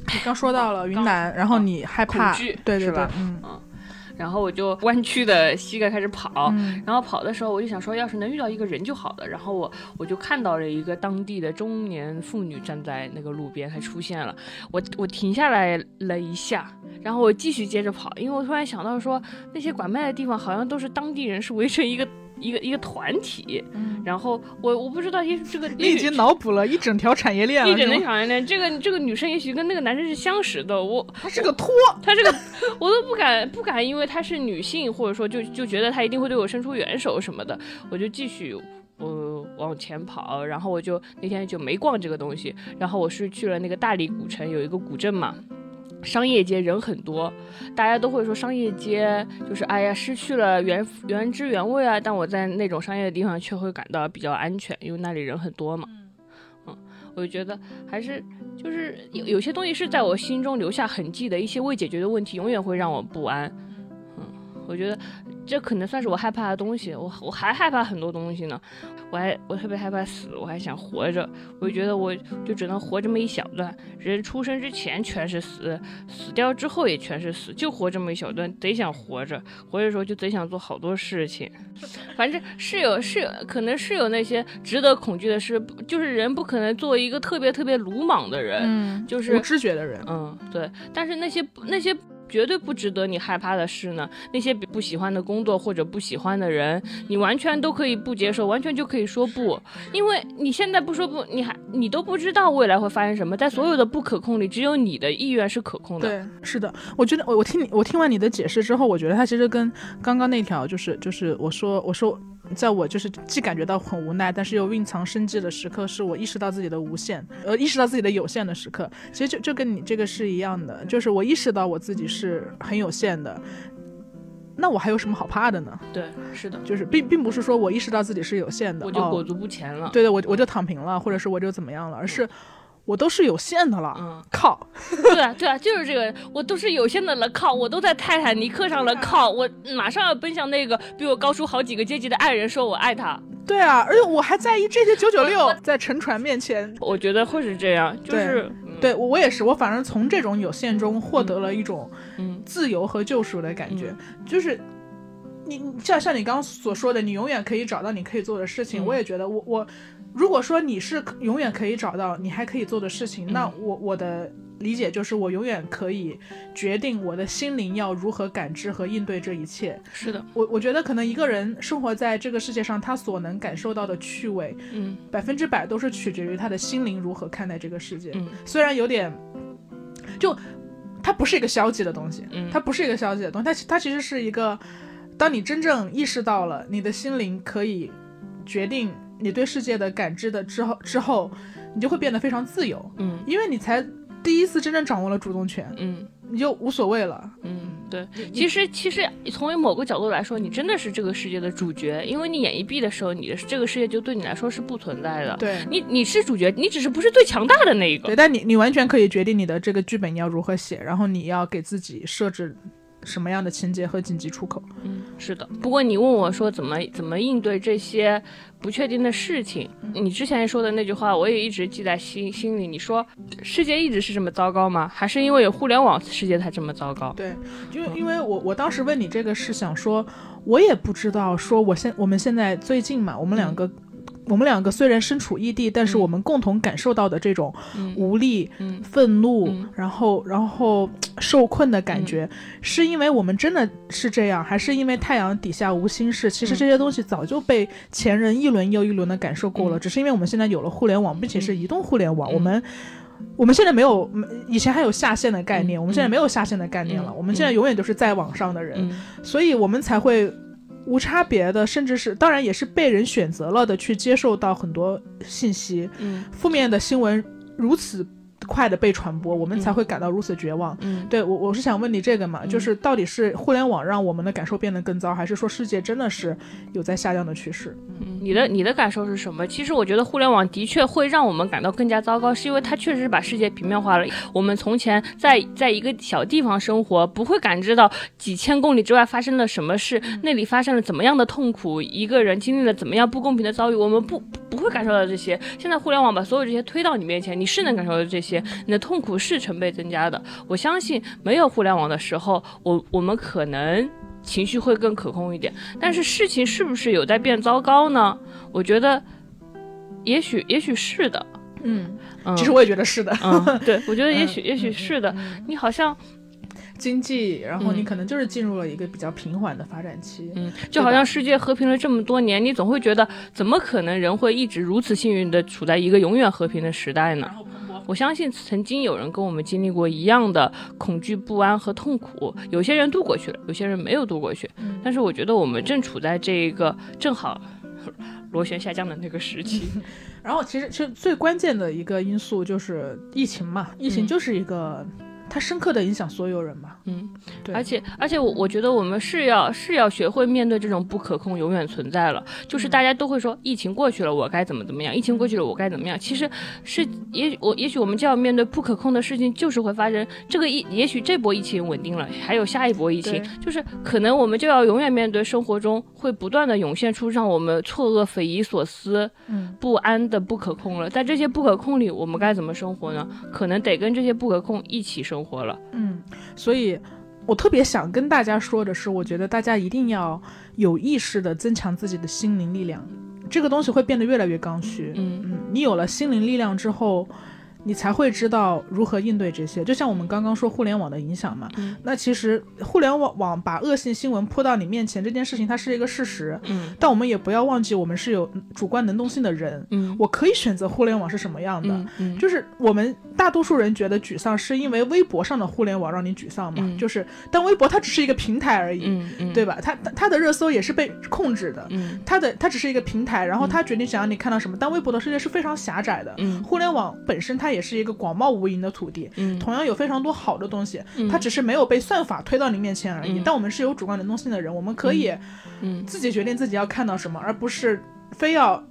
你刚说到了云南，然后你害怕，对对对，嗯。然后我就弯曲的膝盖开始跑，然后跑的时候我就想说，要是能遇到一个人就好了。然后我我就看到了一个当地的中年妇女站在那个路边，她出现了。我我停下来了一下，然后我继续接着跑，因为我突然想到说，那些拐卖的地方好像都是当地人是围成一个。一个一个团体，然后我我不知道，也这个你已经脑补了一整条产业链，一整条产业链。这个这个女生也许跟那个男生是相识的，我她是个托，她是个，我都不敢不敢，因为她是女性，或者说就就觉得她一定会对我伸出援手什么的，我就继续呃往前跑，然后我就那天就没逛这个东西，然后我是去了那个大理古城，有一个古镇嘛。商业街人很多，大家都会说商业街就是哎呀失去了原原汁原味啊。但我在那种商业的地方却会感到比较安全，因为那里人很多嘛。嗯，我就觉得还是就是有有些东西是在我心中留下痕迹的，一些未解决的问题永远会让我不安。嗯，我觉得。这可能算是我害怕的东西，我我还害怕很多东西呢，我还我特别害怕死，我还想活着，我就觉得我就只能活这么一小段，人出生之前全是死，死掉之后也全是死，就活这么一小段，贼想活着，活着时候就贼想做好多事情，反正是有是有可能是有那些值得恐惧的事，就是人不可能做一个特别特别鲁莽的人，嗯，就是无知觉的人，嗯，对，但是那些那些。绝对不值得你害怕的事呢？那些不喜欢的工作或者不喜欢的人，你完全都可以不接受，完全就可以说不，因为你现在不说不，你还你都不知道未来会发生什么。在所有的不可控里，只有你的意愿是可控的。对，是的，我觉得我我听你我听完你的解释之后，我觉得他其实跟刚刚那条就是就是我说我说。在我就是既感觉到很无奈，但是又蕴藏生机的时刻，是我意识到自己的无限，呃，意识到自己的有限的时刻。其实就就跟你这个是一样的，就是我意识到我自己是很有限的，那我还有什么好怕的呢？对，是的，就是并并不是说我意识到自己是有限的，我就裹足不前了。对的，我我就躺平了，或者是我就怎么样了，而是。我都是有限的了，嗯，靠，对啊，对啊，就是这个，我都是有限的了，靠，我都在泰坦尼克上了，靠，我马上要奔向那个比我高出好几个阶级的爱人，说我爱他。对啊，而且我还在意这些九九六，在沉船面前，我觉得会是这样，就是，对。我我也是，我反而从这种有限中获得了一种自由和救赎的感觉，就是你像像你刚刚所说的，你永远可以找到你可以做的事情。我也觉得，我我如果说你是永远可以找到你还可以做的事情，那我我的。理解就是我永远可以决定我的心灵要如何感知和应对这一切。是的，我我觉得可能一个人生活在这个世界上，他所能感受到的趣味，嗯，百分之百都是取决于他的心灵如何看待这个世界。嗯，虽然有点，就它不是一个消极的东西，嗯，它不是一个消极的东西，它它其实是一个，当你真正意识到了你的心灵可以决定你对世界的感知的之后之后，你就会变得非常自由。嗯，因为你才。第一次真正掌握了主动权，嗯，你就无所谓了，嗯，对。其实，其实从某个角度来说，你真的是这个世界的主角，因为你眼一闭的时候，你的这个世界就对你来说是不存在的。对，你你是主角，你只是不是最强大的那一个。对，但你你完全可以决定你的这个剧本你要如何写，然后你要给自己设置。什么样的情节和紧急出口？嗯，是的。不过你问我说怎么怎么应对这些不确定的事情，你之前说的那句话我也一直记在心心里。你说世界一直是这么糟糕吗？还是因为有互联网世界才这么糟糕？对，因为因为我我当时问你这个是想说，我也不知道说我现我们现在最近嘛，我们两个。我们两个虽然身处异地，但是我们共同感受到的这种无力、愤怒，然后然后受困的感觉，是因为我们真的是这样，还是因为太阳底下无心事？其实这些东西早就被前人一轮又一轮的感受过了，只是因为我们现在有了互联网，并且是移动互联网，我们我们现在没有以前还有下线的概念，我们现在没有下线的概念了，我们现在永远都是在网上的人，所以我们才会。无差别的，甚至是当然也是被人选择了的，去接受到很多信息，嗯，负面的新闻如此快的被传播，我们才会感到如此绝望。嗯，对我我是想问你这个嘛，就是到底是互联网让我们的感受变得更糟，还是说世界真的是有在下降的趋势？嗯，你的你的感受是什么？其实我觉得互联网的确会让我们感到更加糟糕，是因为它确实把世界平面化了。我们从前在在一个小地方生活，不会感知到几千公里之外发生了什么事，那里发生了怎么样的痛苦，一个人经历了怎么样不公平的遭遇，我们不不会感受到这些。现在互联网把所有这些推到你面前，你是能感受到这些，你的痛苦是成倍增加的。我相信没有互联网的时候，我我们可能。情绪会更可控一点，但是事情是不是有在变糟糕呢？我觉得，也许也许是的，嗯，其实我也觉得是的，对，我觉得也许也许是的。你好像经济，然后你可能就是进入了一个比较平缓的发展期，嗯，就好像世界和平了这么多年，你总会觉得，怎么可能人会一直如此幸运的处在一个永远和平的时代呢？我相信曾经有人跟我们经历过一样的恐惧、不安和痛苦，有些人度过去了，有些人没有度过去。但是我觉得我们正处在这一个正好螺旋下降的那个时期。然后其实其实最关键的一个因素就是疫情嘛，疫情就是一个。它深刻的影响所有人嘛，嗯，对，而且而且我我觉得我们是要是要学会面对这种不可控永远存在了，就是大家都会说疫情过去了我该怎么怎么样，疫情过去了我该怎么样，其实是也我也许我们就要面对不可控的事情就是会发生，这个疫也许这波疫情稳定了，还有下一波疫情，就是可能我们就要永远面对生活中会不断的涌现出让我们错愕、匪夷所思、不安的不可控了，在这些不可控里我们该怎么生活呢？可能得跟这些不可控一起生。生活了，嗯，所以我特别想跟大家说的是，我觉得大家一定要有意识的增强自己的心灵力量，这个东西会变得越来越刚需。嗯嗯，你有了心灵力量之后。你才会知道如何应对这些，就像我们刚刚说互联网的影响嘛。那其实互联网网把恶性新闻泼到你面前这件事情，它是一个事实。嗯。但我们也不要忘记，我们是有主观能动性的人。嗯。我可以选择互联网是什么样的。嗯。就是我们大多数人觉得沮丧，是因为微博上的互联网让你沮丧嘛？嗯。就是，但微博它只是一个平台而已。对吧？它它的热搜也是被控制的。嗯。它的它只是一个平台，然后它决定想让你看到什么。但微博的世界是非常狭窄的。嗯。互联网本身它也。是一个广袤无垠的土地，嗯，同样有非常多好的东西，它只是没有被算法推到你面前而已。但我们是有主观能动性的人，我们可以，嗯，自己决定自己要看到什么，而不是非要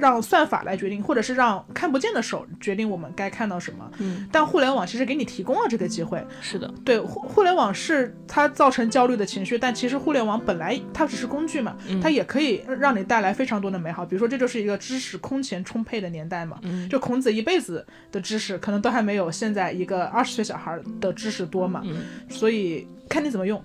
让算法来决定，或者是让看不见的手决定我们该看到什么。嗯，但互联网其实给你提供了这个机会。是的，对，互互联网是它造成焦虑的情绪，但其实互联网本来它只是工具嘛，它也可以让你带来非常多的美好。比如说，这就是一个知识空前充沛的年代嘛。嗯，就孔子一辈子的知识，可能都还没有现在一个二十岁小孩的知识多嘛。嗯，所以看你怎么用。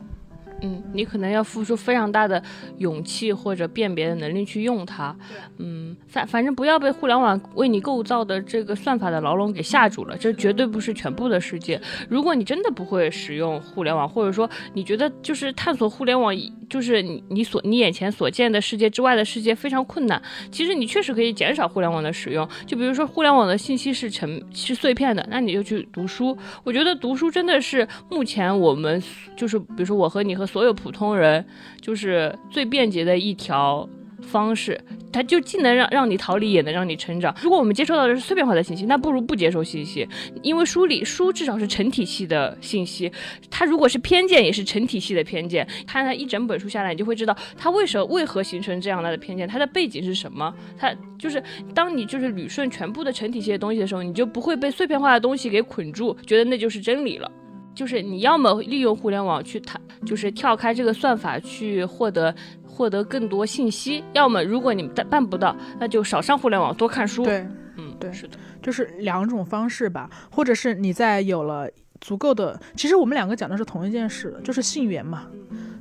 嗯，你可能要付出非常大的勇气或者辨别的能力去用它。嗯，反反正不要被互联网为你构造的这个算法的牢笼给吓住了，这绝对不是全部的世界。如果你真的不会使用互联网，或者说你觉得就是探索互联网，就是你你所你眼前所见的世界之外的世界非常困难，其实你确实可以减少互联网的使用。就比如说互联网的信息是成是碎片的，那你就去读书。我觉得读书真的是目前我们就是比如说我和你和所有普通人就是最便捷的一条方式，它就既能让让你逃离，也能让你成长。如果我们接收到的是碎片化的信息，那不如不接受信息，因为书里书至少是成体系的信息，它如果是偏见，也是成体系的偏见。看它一整本书下来，你就会知道它为什么为何形成这样的偏见，它的背景是什么。它就是当你就是捋顺全部的成体系的东西的时候，你就不会被碎片化的东西给捆住，觉得那就是真理了。就是你要么利用互联网去谈，就是跳开这个算法去获得获得更多信息；要么如果你办办不到，那就少上互联网，多看书。对，嗯，对，是的，就是两种方式吧，或者是你在有了足够的，其实我们两个讲的是同一件事，就是信源嘛，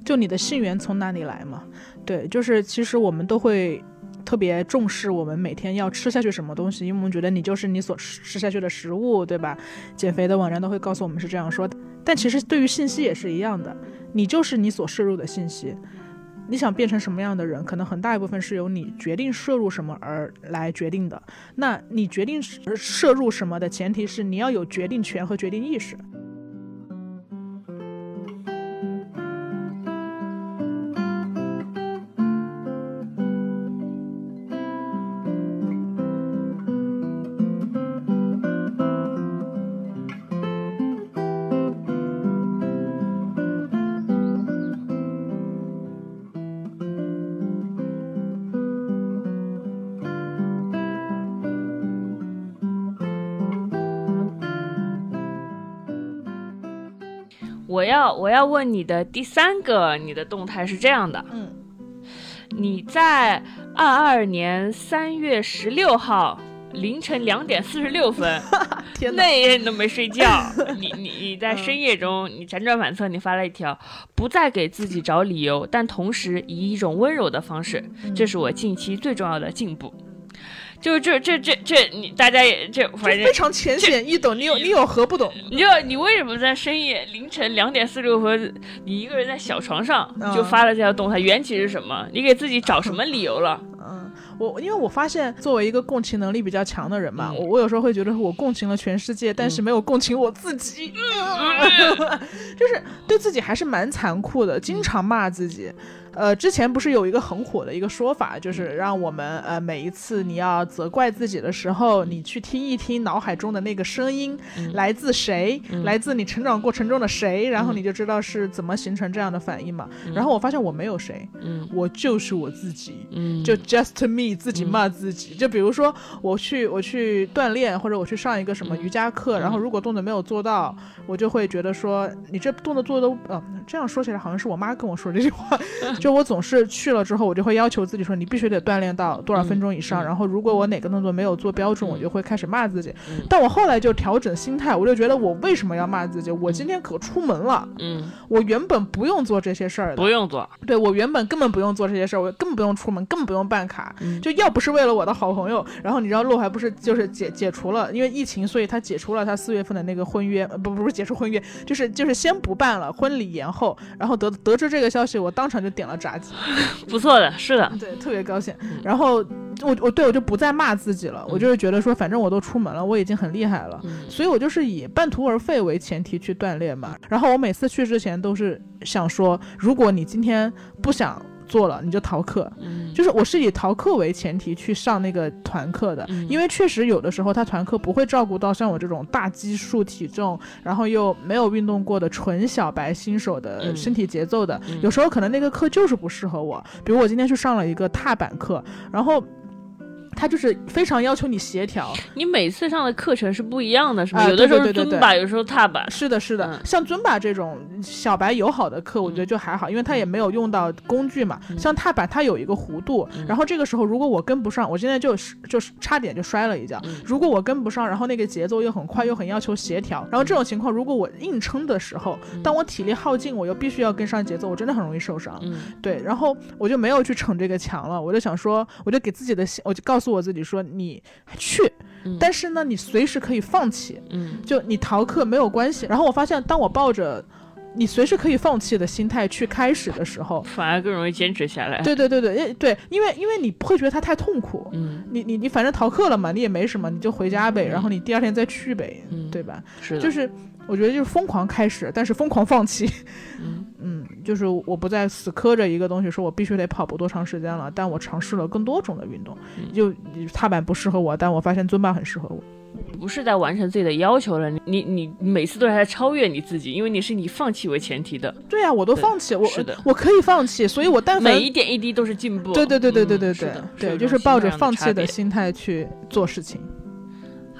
就你的信源从哪里来嘛？对，就是其实我们都会。特别重视我们每天要吃下去什么东西，因为我们觉得你就是你所吃吃下去的食物，对吧？减肥的网站都会告诉我们是这样说的，但其实对于信息也是一样的，你就是你所摄入的信息。你想变成什么样的人，可能很大一部分是由你决定摄入什么而来决定的。那你决定摄入什么的前提是你要有决定权和决定意识。我要问你的第三个，你的动态是这样的，嗯，你在二二年三月十六号凌晨两点四十六分，那一夜你都没睡觉，你你你在深夜中你辗转反侧，你发了一条，不再给自己找理由，但同时以一种温柔的方式，这是我近期最重要的进步。就这这这这你大家也这反正非常浅显易懂，你有你有何不懂？你就你为什么在深夜凌晨两点四十六分，你一个人在小床上就发了这条动态？缘起是什么？你给自己找什么理由了？嗯，我因为我发现作为一个共情能力比较强的人嘛，我我有时候会觉得我共情了全世界，但是没有共情我自己，就是对自己还是蛮残酷的，经常骂自己。呃，之前不是有一个很火的一个说法，就是让我们呃每一次你要责怪自己的时候，你去听一听脑海中的那个声音来自谁，来自你成长过程中的谁，然后你就知道是怎么形成这样的反应嘛。然后我发现我没有谁，我就是我自己，就 just me 自己骂自己。就比如说我去我去锻炼，或者我去上一个什么瑜伽课，然后如果动作没有做到，我就会觉得说你这动作做的呃，这样说起来好像是我妈跟我说这句话。就我总是去了之后，我就会要求自己说，你必须得锻炼到多少分钟以上。然后如果我哪个动作没有做标准，我就会开始骂自己。但我后来就调整心态，我就觉得我为什么要骂自己？我今天可出门了，嗯，我原本不用做这些事儿的，不用做。对我原本根本不用做这些事儿，我根本不用出门，根本不用办卡。就要不是为了我的好朋友，然后你知道路还不是就是解解除了，因为疫情，所以他解除了他四月份的那个婚约，不不是解除婚约，就是就是先不办了，婚礼延后。然后得得知这个消息，我当场就点了炸鸡。不错的，是的，对，特别高兴。然后我我对我就不再骂自己了，我就是觉得说，反正我都出门了，我已经很厉害了，所以我就是以半途而废为前提去锻炼嘛。然后我每次去之前都是想说，如果你今天不想。做了你就逃课，就是我是以逃课为前提去上那个团课的，因为确实有的时候他团课不会照顾到像我这种大基数体重，然后又没有运动过的纯小白新手的身体节奏的，有时候可能那个课就是不适合我。比如我今天去上了一个踏板课，然后。它就是非常要求你协调。你每次上的课程是不一样的，是吧？有的时候尊巴，有时候踏板。是的，是的。像尊巴这种小白友好的课，我觉得就还好，因为他也没有用到工具嘛。像踏板，它有一个弧度，然后这个时候如果我跟不上，我现在就是就是差点就摔了一跤。如果我跟不上，然后那个节奏又很快，又很要求协调，然后这种情况，如果我硬撑的时候，当我体力耗尽，我又必须要跟上节奏，我真的很容易受伤。对，然后我就没有去逞这个强了，我就想说，我就给自己的，我就告诉我自己说，你去，但是呢，你随时可以放弃，嗯，就你逃课没有关系。然后我发现，当我抱着你随时可以放弃的心态去开始的时候，反而更容易坚持下来。对对对对，对，因为因为你不会觉得它太痛苦，嗯，你你你反正逃课了嘛，你也没什么，你就回家呗，然后你第二天再去呗，对吧？是，就是我觉得就是疯狂开始，但是疯狂放弃。嗯，就是我不再死磕着一个东西，说我必须得跑步多长时间了。但我尝试了更多种的运动，就踏板不适合我，但我发现尊巴很适合我。不是在完成自己的要求了，你你你每次都是在超越你自己，因为你是以放弃为前提的。对啊，我都放弃了，我我可以放弃，所以我但凡每一点一滴都是进步。对对对对对对对对，就是抱着放弃的心态去做事情。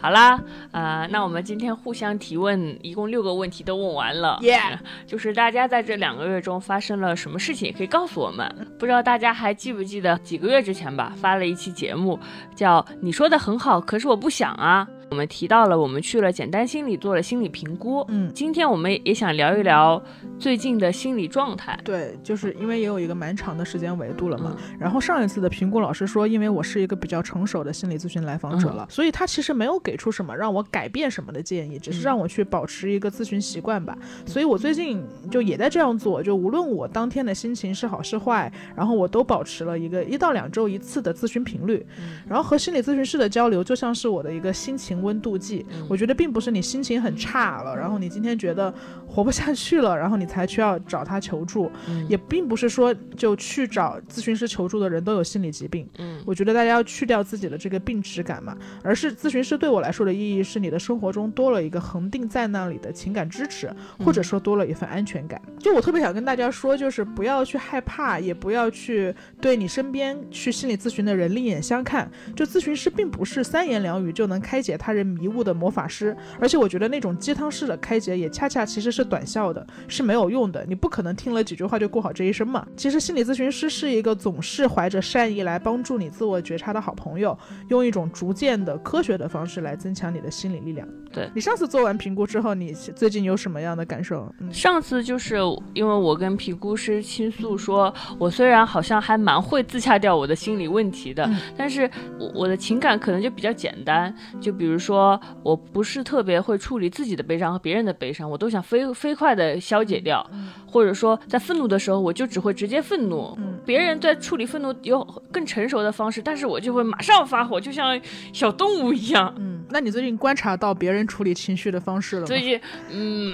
好啦，呃，那我们今天互相提问，一共六个问题都问完了。耶，就是大家在这两个月中发生了什么事情，也可以告诉我们。不知道大家还记不记得几个月之前吧，发了一期节目，叫《你说的很好，可是我不想啊》。我们提到了，我们去了简单心理做了心理评估。嗯，今天我们也想聊一聊最近的心理状态。对，就是因为也有一个蛮长的时间维度了嘛。然后上一次的评估老师说，因为我是一个比较成熟的心理咨询来访者了，所以他其实没有给出什么让我改变什么的建议，只是让我去保持一个咨询习惯吧。所以我最近就也在这样做，就无论我当天的心情是好是坏，然后我都保持了一个一到两周一次的咨询频率。然后和心理咨询师的交流就像是我的一个心情。温度计，我觉得并不是你心情很差了，然后你今天觉得活不下去了，然后你才需要找他求助，也并不是说就去找咨询师求助的人都有心理疾病。嗯，我觉得大家要去掉自己的这个病耻感嘛，而是咨询师对我来说的意义是你的生活中多了一个恒定在那里的情感支持，或者说多了一份安全感。就我特别想跟大家说，就是不要去害怕，也不要去对你身边去心理咨询的人另眼相看。就咨询师并不是三言两语就能开解他。他人迷雾的魔法师，而且我觉得那种鸡汤式的开解也恰恰其实是短效的，是没有用的。你不可能听了几句话就过好这一生嘛。其实心理咨询师是一个总是怀着善意来帮助你自我觉察的好朋友，用一种逐渐的科学的方式来增强你的心理力量。对你上次做完评估之后，你最近有什么样的感受？嗯上次就是因为我跟评估师倾诉说，我虽然好像还蛮会自洽掉我的心理问题的，但是我我的情感可能就比较简单，就比如。说我不是特别会处理自己的悲伤和别人的悲伤，我都想飞飞快的消解掉，或者说在愤怒的时候，我就只会直接愤怒。嗯别人在处理愤怒有更成熟的方式，但是我就会马上发火，就像小动物一样。嗯，那你最近观察到别人处理情绪的方式了吗？最近，嗯，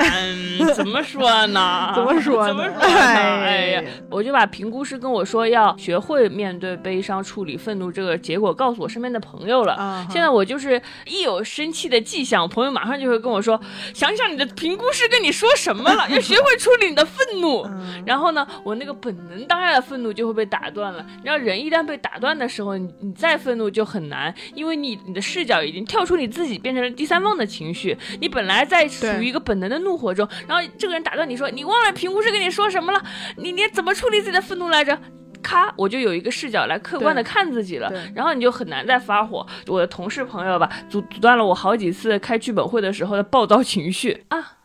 怎么说呢？怎么说？怎么说？哎呀，我就把评估师跟我说要学会面对悲伤、处理愤怒这个结果告诉我身边的朋友了。现在我就是一有。生气的迹象，朋友马上就会跟我说：“想想你的评估师跟你说什么了，要学会处理你的愤怒。”然后呢，我那个本能当下的愤怒就会被打断了。你知道人一旦被打断的时候，你你再愤怒就很难，因为你你的视角已经跳出你自己，变成了第三方的情绪。你本来在处于一个本能的怒火中，然后这个人打断你说：“你忘了评估师跟你说什么了？你你怎么处理自己的愤怒来着？”咔，我就有一个视角来客观的看自己了，然后你就很难再发火。我的同事朋友吧，阻阻断了我好几次开剧本会的时候的暴躁情绪啊。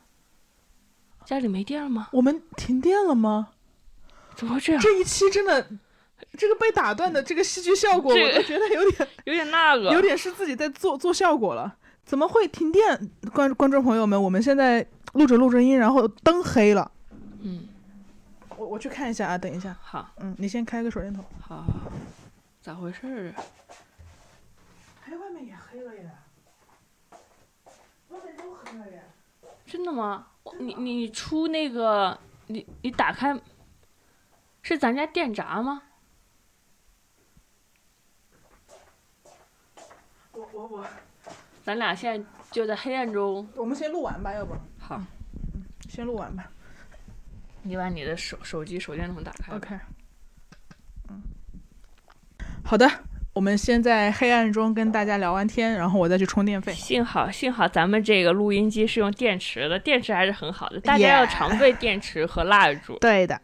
家里没电了吗？我们停电了吗？怎么会这样？这一期真的，这个被打断的这个戏剧效果，我都觉得有点有点那个，有点是自己在做做效果了。怎么会停电？观观众朋友们，我们现在录着录着音，然后灯黑了。嗯。我我去看一下啊，等一下。好，嗯，你先开个手电筒。好，咋回事儿啊？哎，外面也黑了耶！外面都黑了耶！真的吗？你你出那个，你你打开，是咱家电闸吗？我我我，咱俩现在就在黑暗中。我们先录完吧，要不？好，先录完吧。你把你的手手机手电筒打开。OK。嗯，好的，我们先在黑暗中跟大家聊完天，然后我再去充电费。幸好幸好咱们这个录音机是用电池的，电池还是很好的，大家要常备电池和蜡烛。对的。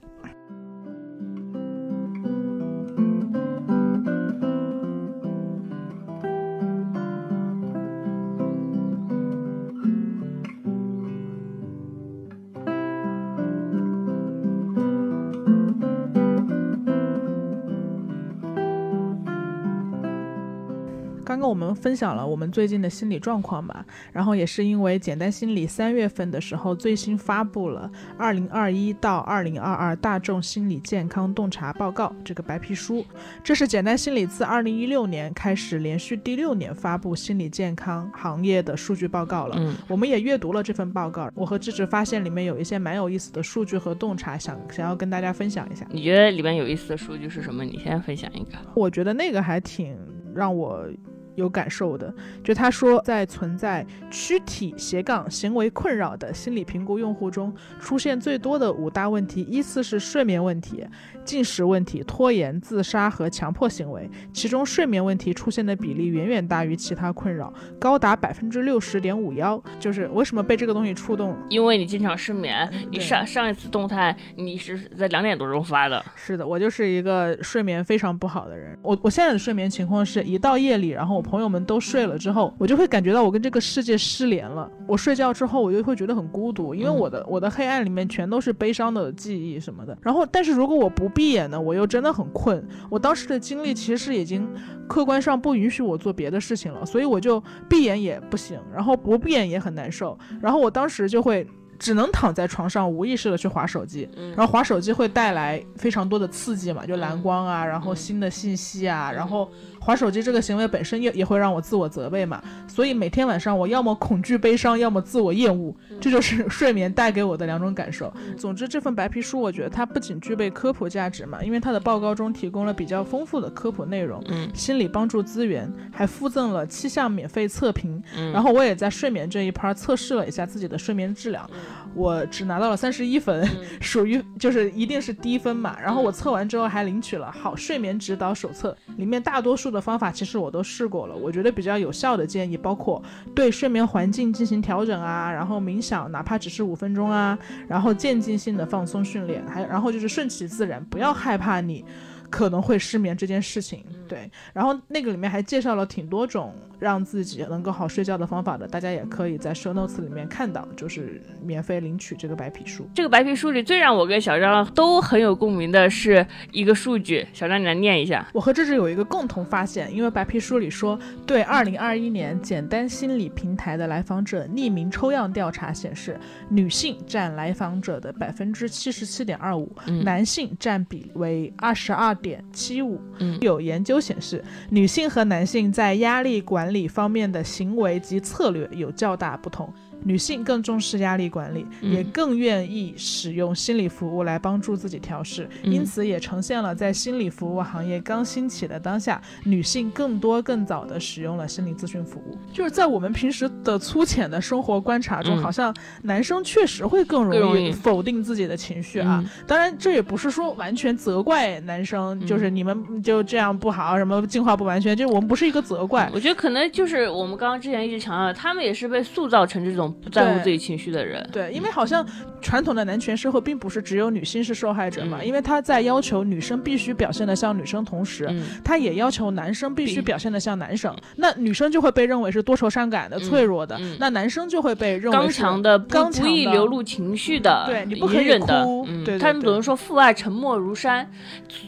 我们分享了我们最近的心理状况吧，然后也是因为简单心理三月份的时候最新发布了二零二一到二零二二大众心理健康洞察报告这个白皮书，这是简单心理自二零一六年开始连续第六年发布心理健康行业的数据报告了。嗯，我们也阅读了这份报告，我和智智发现里面有一些蛮有意思的数据和洞察，想想要跟大家分享一下。你觉得里面有意思的数据是什么？你先分享一个。我觉得那个还挺让我。有感受的，就他说，在存在躯体斜杠行为困扰的心理评估用户中，出现最多的五大问题依次是睡眠问题。进食问题、拖延、自杀和强迫行为，其中睡眠问题出现的比例远远大于其他困扰，高达百分之六十点五幺。就是为什么被这个东西触动？因为你经常失眠。你上上一次动态你是在两点多钟发的。是的，我就是一个睡眠非常不好的人。我我现在的睡眠情况是一到夜里，然后我朋友们都睡了之后，我就会感觉到我跟这个世界失联了。我睡觉之后，我就会觉得很孤独，因为我的我的黑暗里面全都是悲伤的记忆什么的。然后，但是如果我不闭眼呢，我又真的很困。我当时的经历其实已经客观上不允许我做别的事情了，所以我就闭眼也不行，然后不闭眼也很难受。然后我当时就会只能躺在床上无意识的去划手机，然后划手机会带来非常多的刺激嘛，就蓝光啊，然后新的信息啊，然后。划手机这个行为本身也也会让我自我责备嘛，所以每天晚上我要么恐惧悲伤，要么自我厌恶，这就是 睡眠带给我的两种感受。总之，这份白皮书我觉得它不仅具备科普价值嘛，因为它的报告中提供了比较丰富的科普内容，嗯，心理帮助资源，还附赠了七项免费测评。然后我也在睡眠这一趴测试了一下自己的睡眠质量，我只拿到了三十一分，属于就是一定是低分嘛。然后我测完之后还领取了好睡眠指导手册，里面大多数。的方法其实我都试过了，我觉得比较有效的建议包括对睡眠环境进行调整啊，然后冥想，哪怕只是五分钟啊，然后渐进性的放松训练，还然后就是顺其自然，不要害怕你。可能会失眠这件事情，对，然后那个里面还介绍了挺多种让自己能够好睡觉的方法的，大家也可以在 show notes 里面看到，就是免费领取这个白皮书。这个白皮书里最让我跟小张都很有共鸣的是一个数据，小张你来念一下。我和芝芝有一个共同发现，因为白皮书里说，对2021年简单心理平台的来访者匿名抽样调查显示，女性占来访者的百分之七十七点二五，男性占比为二十二。点七五，有研究显示，女性和男性在压力管理理方面的行为及策略有较大不同。女性更重视压力管理，也更愿意使用心理服务来帮助自己调试，因此也呈现了在心理服务行业刚兴起的当下，女性更多更早的使用了心理咨询服务。就是在我们平时的粗浅的生活观察中，好像男生确实会更容易否定自己的情绪啊。当然，这也不是说完全责怪男生，就是你们就这样不好，什么进化不完全，就是我们不是一个责怪。我觉得可能就是我们刚刚之前一直强调，他们也是被塑造成这种。不在乎自己情绪的人，对，因为好像传统的男权社会并不是只有女性是受害者嘛，因为他在要求女生必须表现的像女生，同时他也要求男生必须表现的像男生，那女生就会被认为是多愁善感的、脆弱的，那男生就会被认为刚强的、刚不易流露情绪的、对你不可以哭，对，他们总是说父爱沉默如山，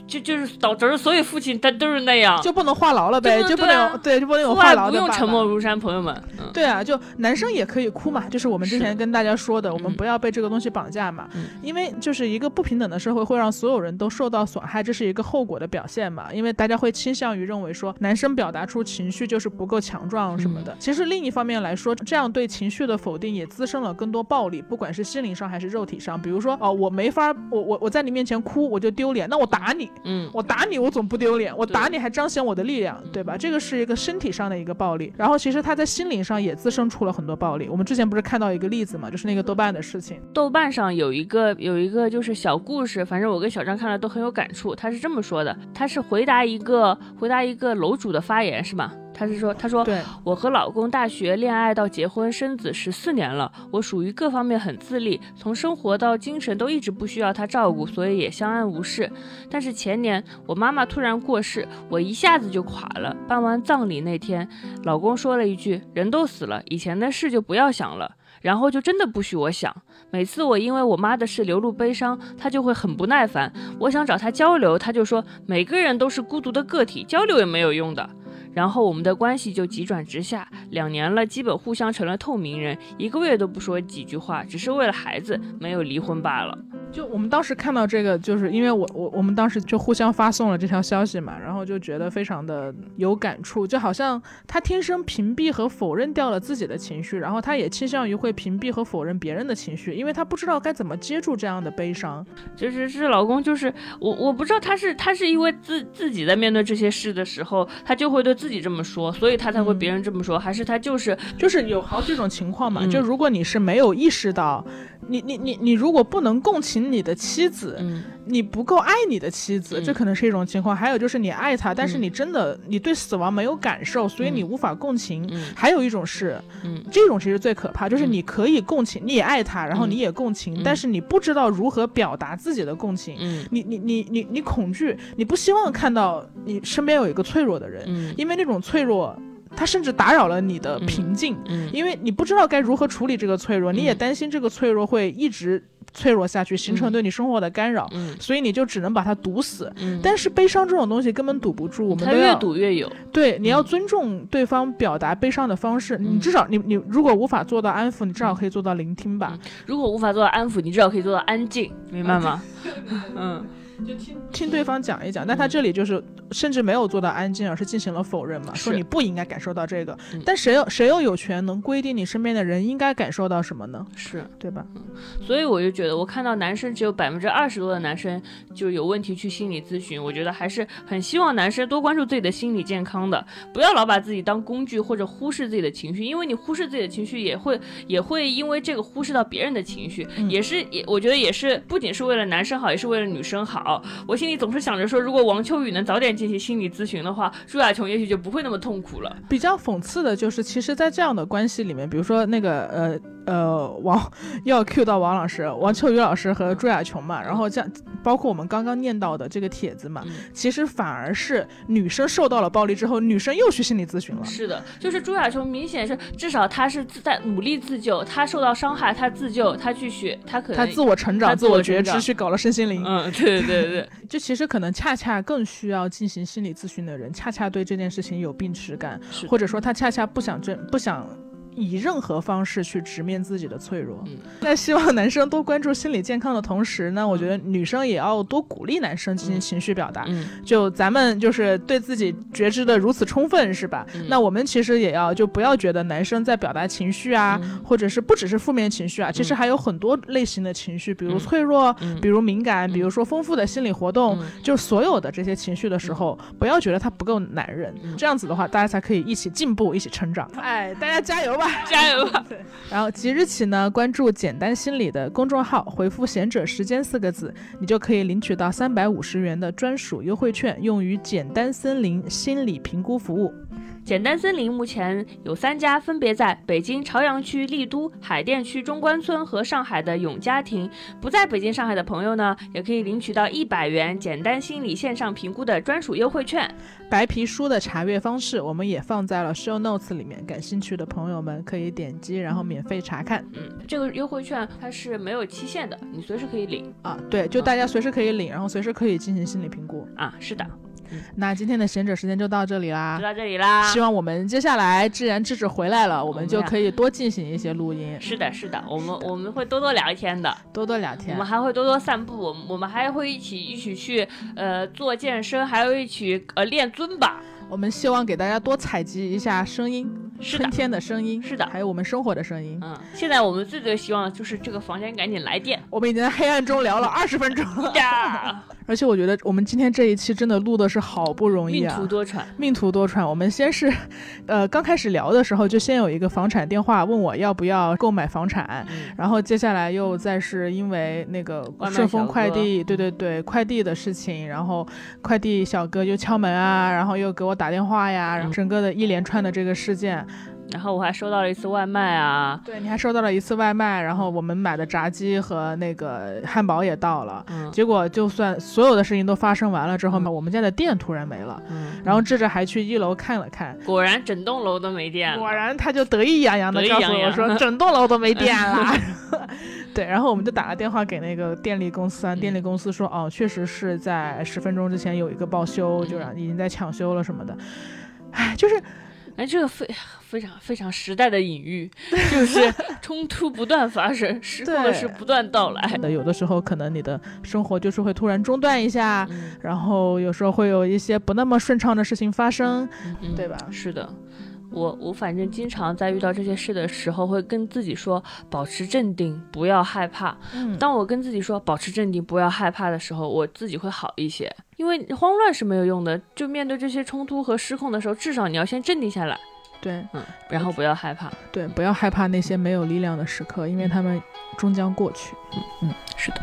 就就是导致所有父亲他都是那样，就不能话痨了呗，就不能对，就不能有话痨不用沉默如山，朋友们，对啊，就男生也可以哭。嘛，就是我们之前跟大家说的，我们不要被这个东西绑架嘛，因为就是一个不平等的社会会让所有人都受到损害，这是一个后果的表现嘛。因为大家会倾向于认为说，男生表达出情绪就是不够强壮什么的。其实另一方面来说，这样对情绪的否定也滋生了更多暴力，不管是心灵上还是肉体上。比如说，哦，我没法，我我我在你面前哭我就丢脸，那我打你，嗯，我打你我总不丢脸，我打你还彰显我的力量，对吧？这个是一个身体上的一个暴力。然后其实他在心灵上也滋生出了很多暴力。我们之前。前不是看到一个例子嘛，就是那个豆瓣的事情。豆瓣上有一个有一个就是小故事，反正我跟小张看了都很有感触。他是这么说的，他是回答一个回答一个楼主的发言，是吗？他是说，他说，我和老公大学恋爱到结婚生子十四年了，我属于各方面很自立，从生活到精神都一直不需要他照顾，所以也相安无事。但是前年我妈妈突然过世，我一下子就垮了。办完葬礼那天，老公说了一句：“人都死了，以前的事就不要想了。”然后就真的不许我想。每次我因为我妈的事流露悲伤，她就会很不耐烦。我想找她交流，她就说：“每个人都是孤独的个体，交流也没有用的。”然后我们的关系就急转直下，两年了，基本互相成了透明人，一个月都不说几句话，只是为了孩子，没有离婚罢了。就我们当时看到这个，就是因为我我我们当时就互相发送了这条消息嘛，然后就觉得非常的有感触，就好像他天生屏蔽和否认掉了自己的情绪，然后他也倾向于会屏蔽和否认别人的情绪，因为他不知道该怎么接住这样的悲伤。就是是老公，就是我我不知道他是他是因为自自己在面对这些事的时候，他就会对自己这么说，所以他才会别人这么说，还是他就是就是有好几种情况嘛，就如果你是没有意识到。你你你你如果不能共情你的妻子，嗯，你不够爱你的妻子，这可能是一种情况。还有就是你爱她，但是你真的你对死亡没有感受，所以你无法共情。还有一种是，嗯，这种其实最可怕，就是你可以共情，你也爱他，然后你也共情，但是你不知道如何表达自己的共情。嗯，你你你你你恐惧，你不希望看到你身边有一个脆弱的人，嗯，因为那种脆弱。他甚至打扰了你的平静，嗯，因为你不知道该如何处理这个脆弱，你也担心这个脆弱会一直脆弱下去，形成对你生活的干扰，嗯，所以你就只能把它堵死。嗯，但是悲伤这种东西根本堵不住，我们越堵越有。对，你要尊重对方表达悲伤的方式，你至少你你如果无法做到安抚，你至少可以做到聆听吧。如果无法做到安抚，你至少可以做到安静，明白吗？嗯。就听听对方讲一讲，但他这里就是甚至没有做到安静，而是进行了否认嘛，说你不应该感受到这个。但谁又谁又有权能规定你身边的人应该感受到什么呢？是对吧？所以我就觉得，我看到男生只有百分之二十多的男生就有问题去心理咨询，我觉得还是很希望男生多关注自己的心理健康的，不要老把自己当工具或者忽视自己的情绪，因为你忽视自己的情绪也会也会因为这个忽视到别人的情绪，也是也我觉得也是不仅是为了男生好，也是为了女生好。我心里总是想着说，如果王秋雨能早点进行心理咨询的话，朱亚琼也许就不会那么痛苦了。比较讽刺的就是，其实，在这样的关系里面，比如说那个呃。呃，王要 Q 到王老师、王秋雨老师和朱亚琼嘛，然后这样，包括我们刚刚念到的这个帖子嘛，其实反而是女生受到了暴力之后，女生又去心理咨询了。是的，就是朱亚琼明显是，至少她是在努力自救，她受到伤害，她自救，她去学，她可能她自我成长、自我觉知，去搞了身心灵。嗯，对对对，就其实可能恰恰更需要进行心理咨询的人，恰恰对这件事情有病耻感，或者说他恰恰不想真不想。以任何方式去直面自己的脆弱。在希望男生多关注心理健康的同时呢，我觉得女生也要多鼓励男生进行情绪表达。就咱们就是对自己觉知的如此充分，是吧？那我们其实也要就不要觉得男生在表达情绪啊，或者是不只是负面情绪啊，其实还有很多类型的情绪，比如脆弱，比如敏感，比如说丰富的心理活动，就所有的这些情绪的时候，不要觉得他不够男人。这样子的话，大家才可以一起进步，一起成长。哎，大家加油吧！加油吧！然后即日起呢，关注“简单心理”的公众号，回复“贤者时间”四个字，你就可以领取到三百五十元的专属优惠券，用于简单森林心理评估服务。简单森林目前有三家，分别在北京朝阳区丽都、海淀区中关村和上海的永嘉庭。不在北京、上海的朋友呢，也可以领取到一百元简单心理线上评估的专属优惠券。白皮书的查阅方式，我们也放在了 show notes 里面，感兴趣的朋友们可以点击，然后免费查看。嗯，这个优惠券它是没有期限的，你随时可以领啊。对，就大家随时可以领，然后随时可以进行心理评估啊。是的。那今天的贤者时间就到这里啦，就到这里啦。希望我们接下来，既然智智回来了，我们就可以多进行一些录音。是的，是的，我们我们会多多聊天的，多多聊天。我们还会多多散步，我们我们还会一起一起去呃做健身，还有一起呃练尊吧。我们希望给大家多采集一下声音，春天的声音，是的，还有我们生活的声音。嗯，现在我们最最希望的就是这个房间赶紧来电。我们已经在黑暗中聊了二十分钟了。而且我觉得我们今天这一期真的录的是好不容易啊，命途多舛，命途多舛。我们先是，呃，刚开始聊的时候就先有一个房产电话问我要不要购买房产，然后接下来又再是因为那个顺丰快递，对对对，快递的事情，然后快递小哥就敲门啊，然后又给我打电话呀，然后整个的一连串的这个事件。然后我还收到了一次外卖啊，对，你还收到了一次外卖，然后我们买的炸鸡和那个汉堡也到了，嗯，结果就算所有的事情都发生完了之后嘛，我们家的电突然没了，嗯，然后智智还去一楼看了看，果然整栋楼都没电了，果然他就得意洋洋的告诉我说整栋楼都没电了，对，然后我们就打了电话给那个电力公司啊，电力公司说哦，确实是在十分钟之前有一个报修，就让已经在抢修了什么的，哎，就是。哎，这个非非常非常时代的隐喻，就是 冲突不断发生，失控的是不断到来那。有的时候可能你的生活就是会突然中断一下，然后有时候会有一些不那么顺畅的事情发生，对吧？是的。我我反正经常在遇到这些事的时候，会跟自己说保持镇定，不要害怕。嗯，当我跟自己说保持镇定，不要害怕的时候，我自己会好一些。因为慌乱是没有用的，就面对这些冲突和失控的时候，至少你要先镇定下来。对，嗯，然后不要害怕。对，不要害怕那些没有力量的时刻，因为他们终将过去。嗯嗯，是的。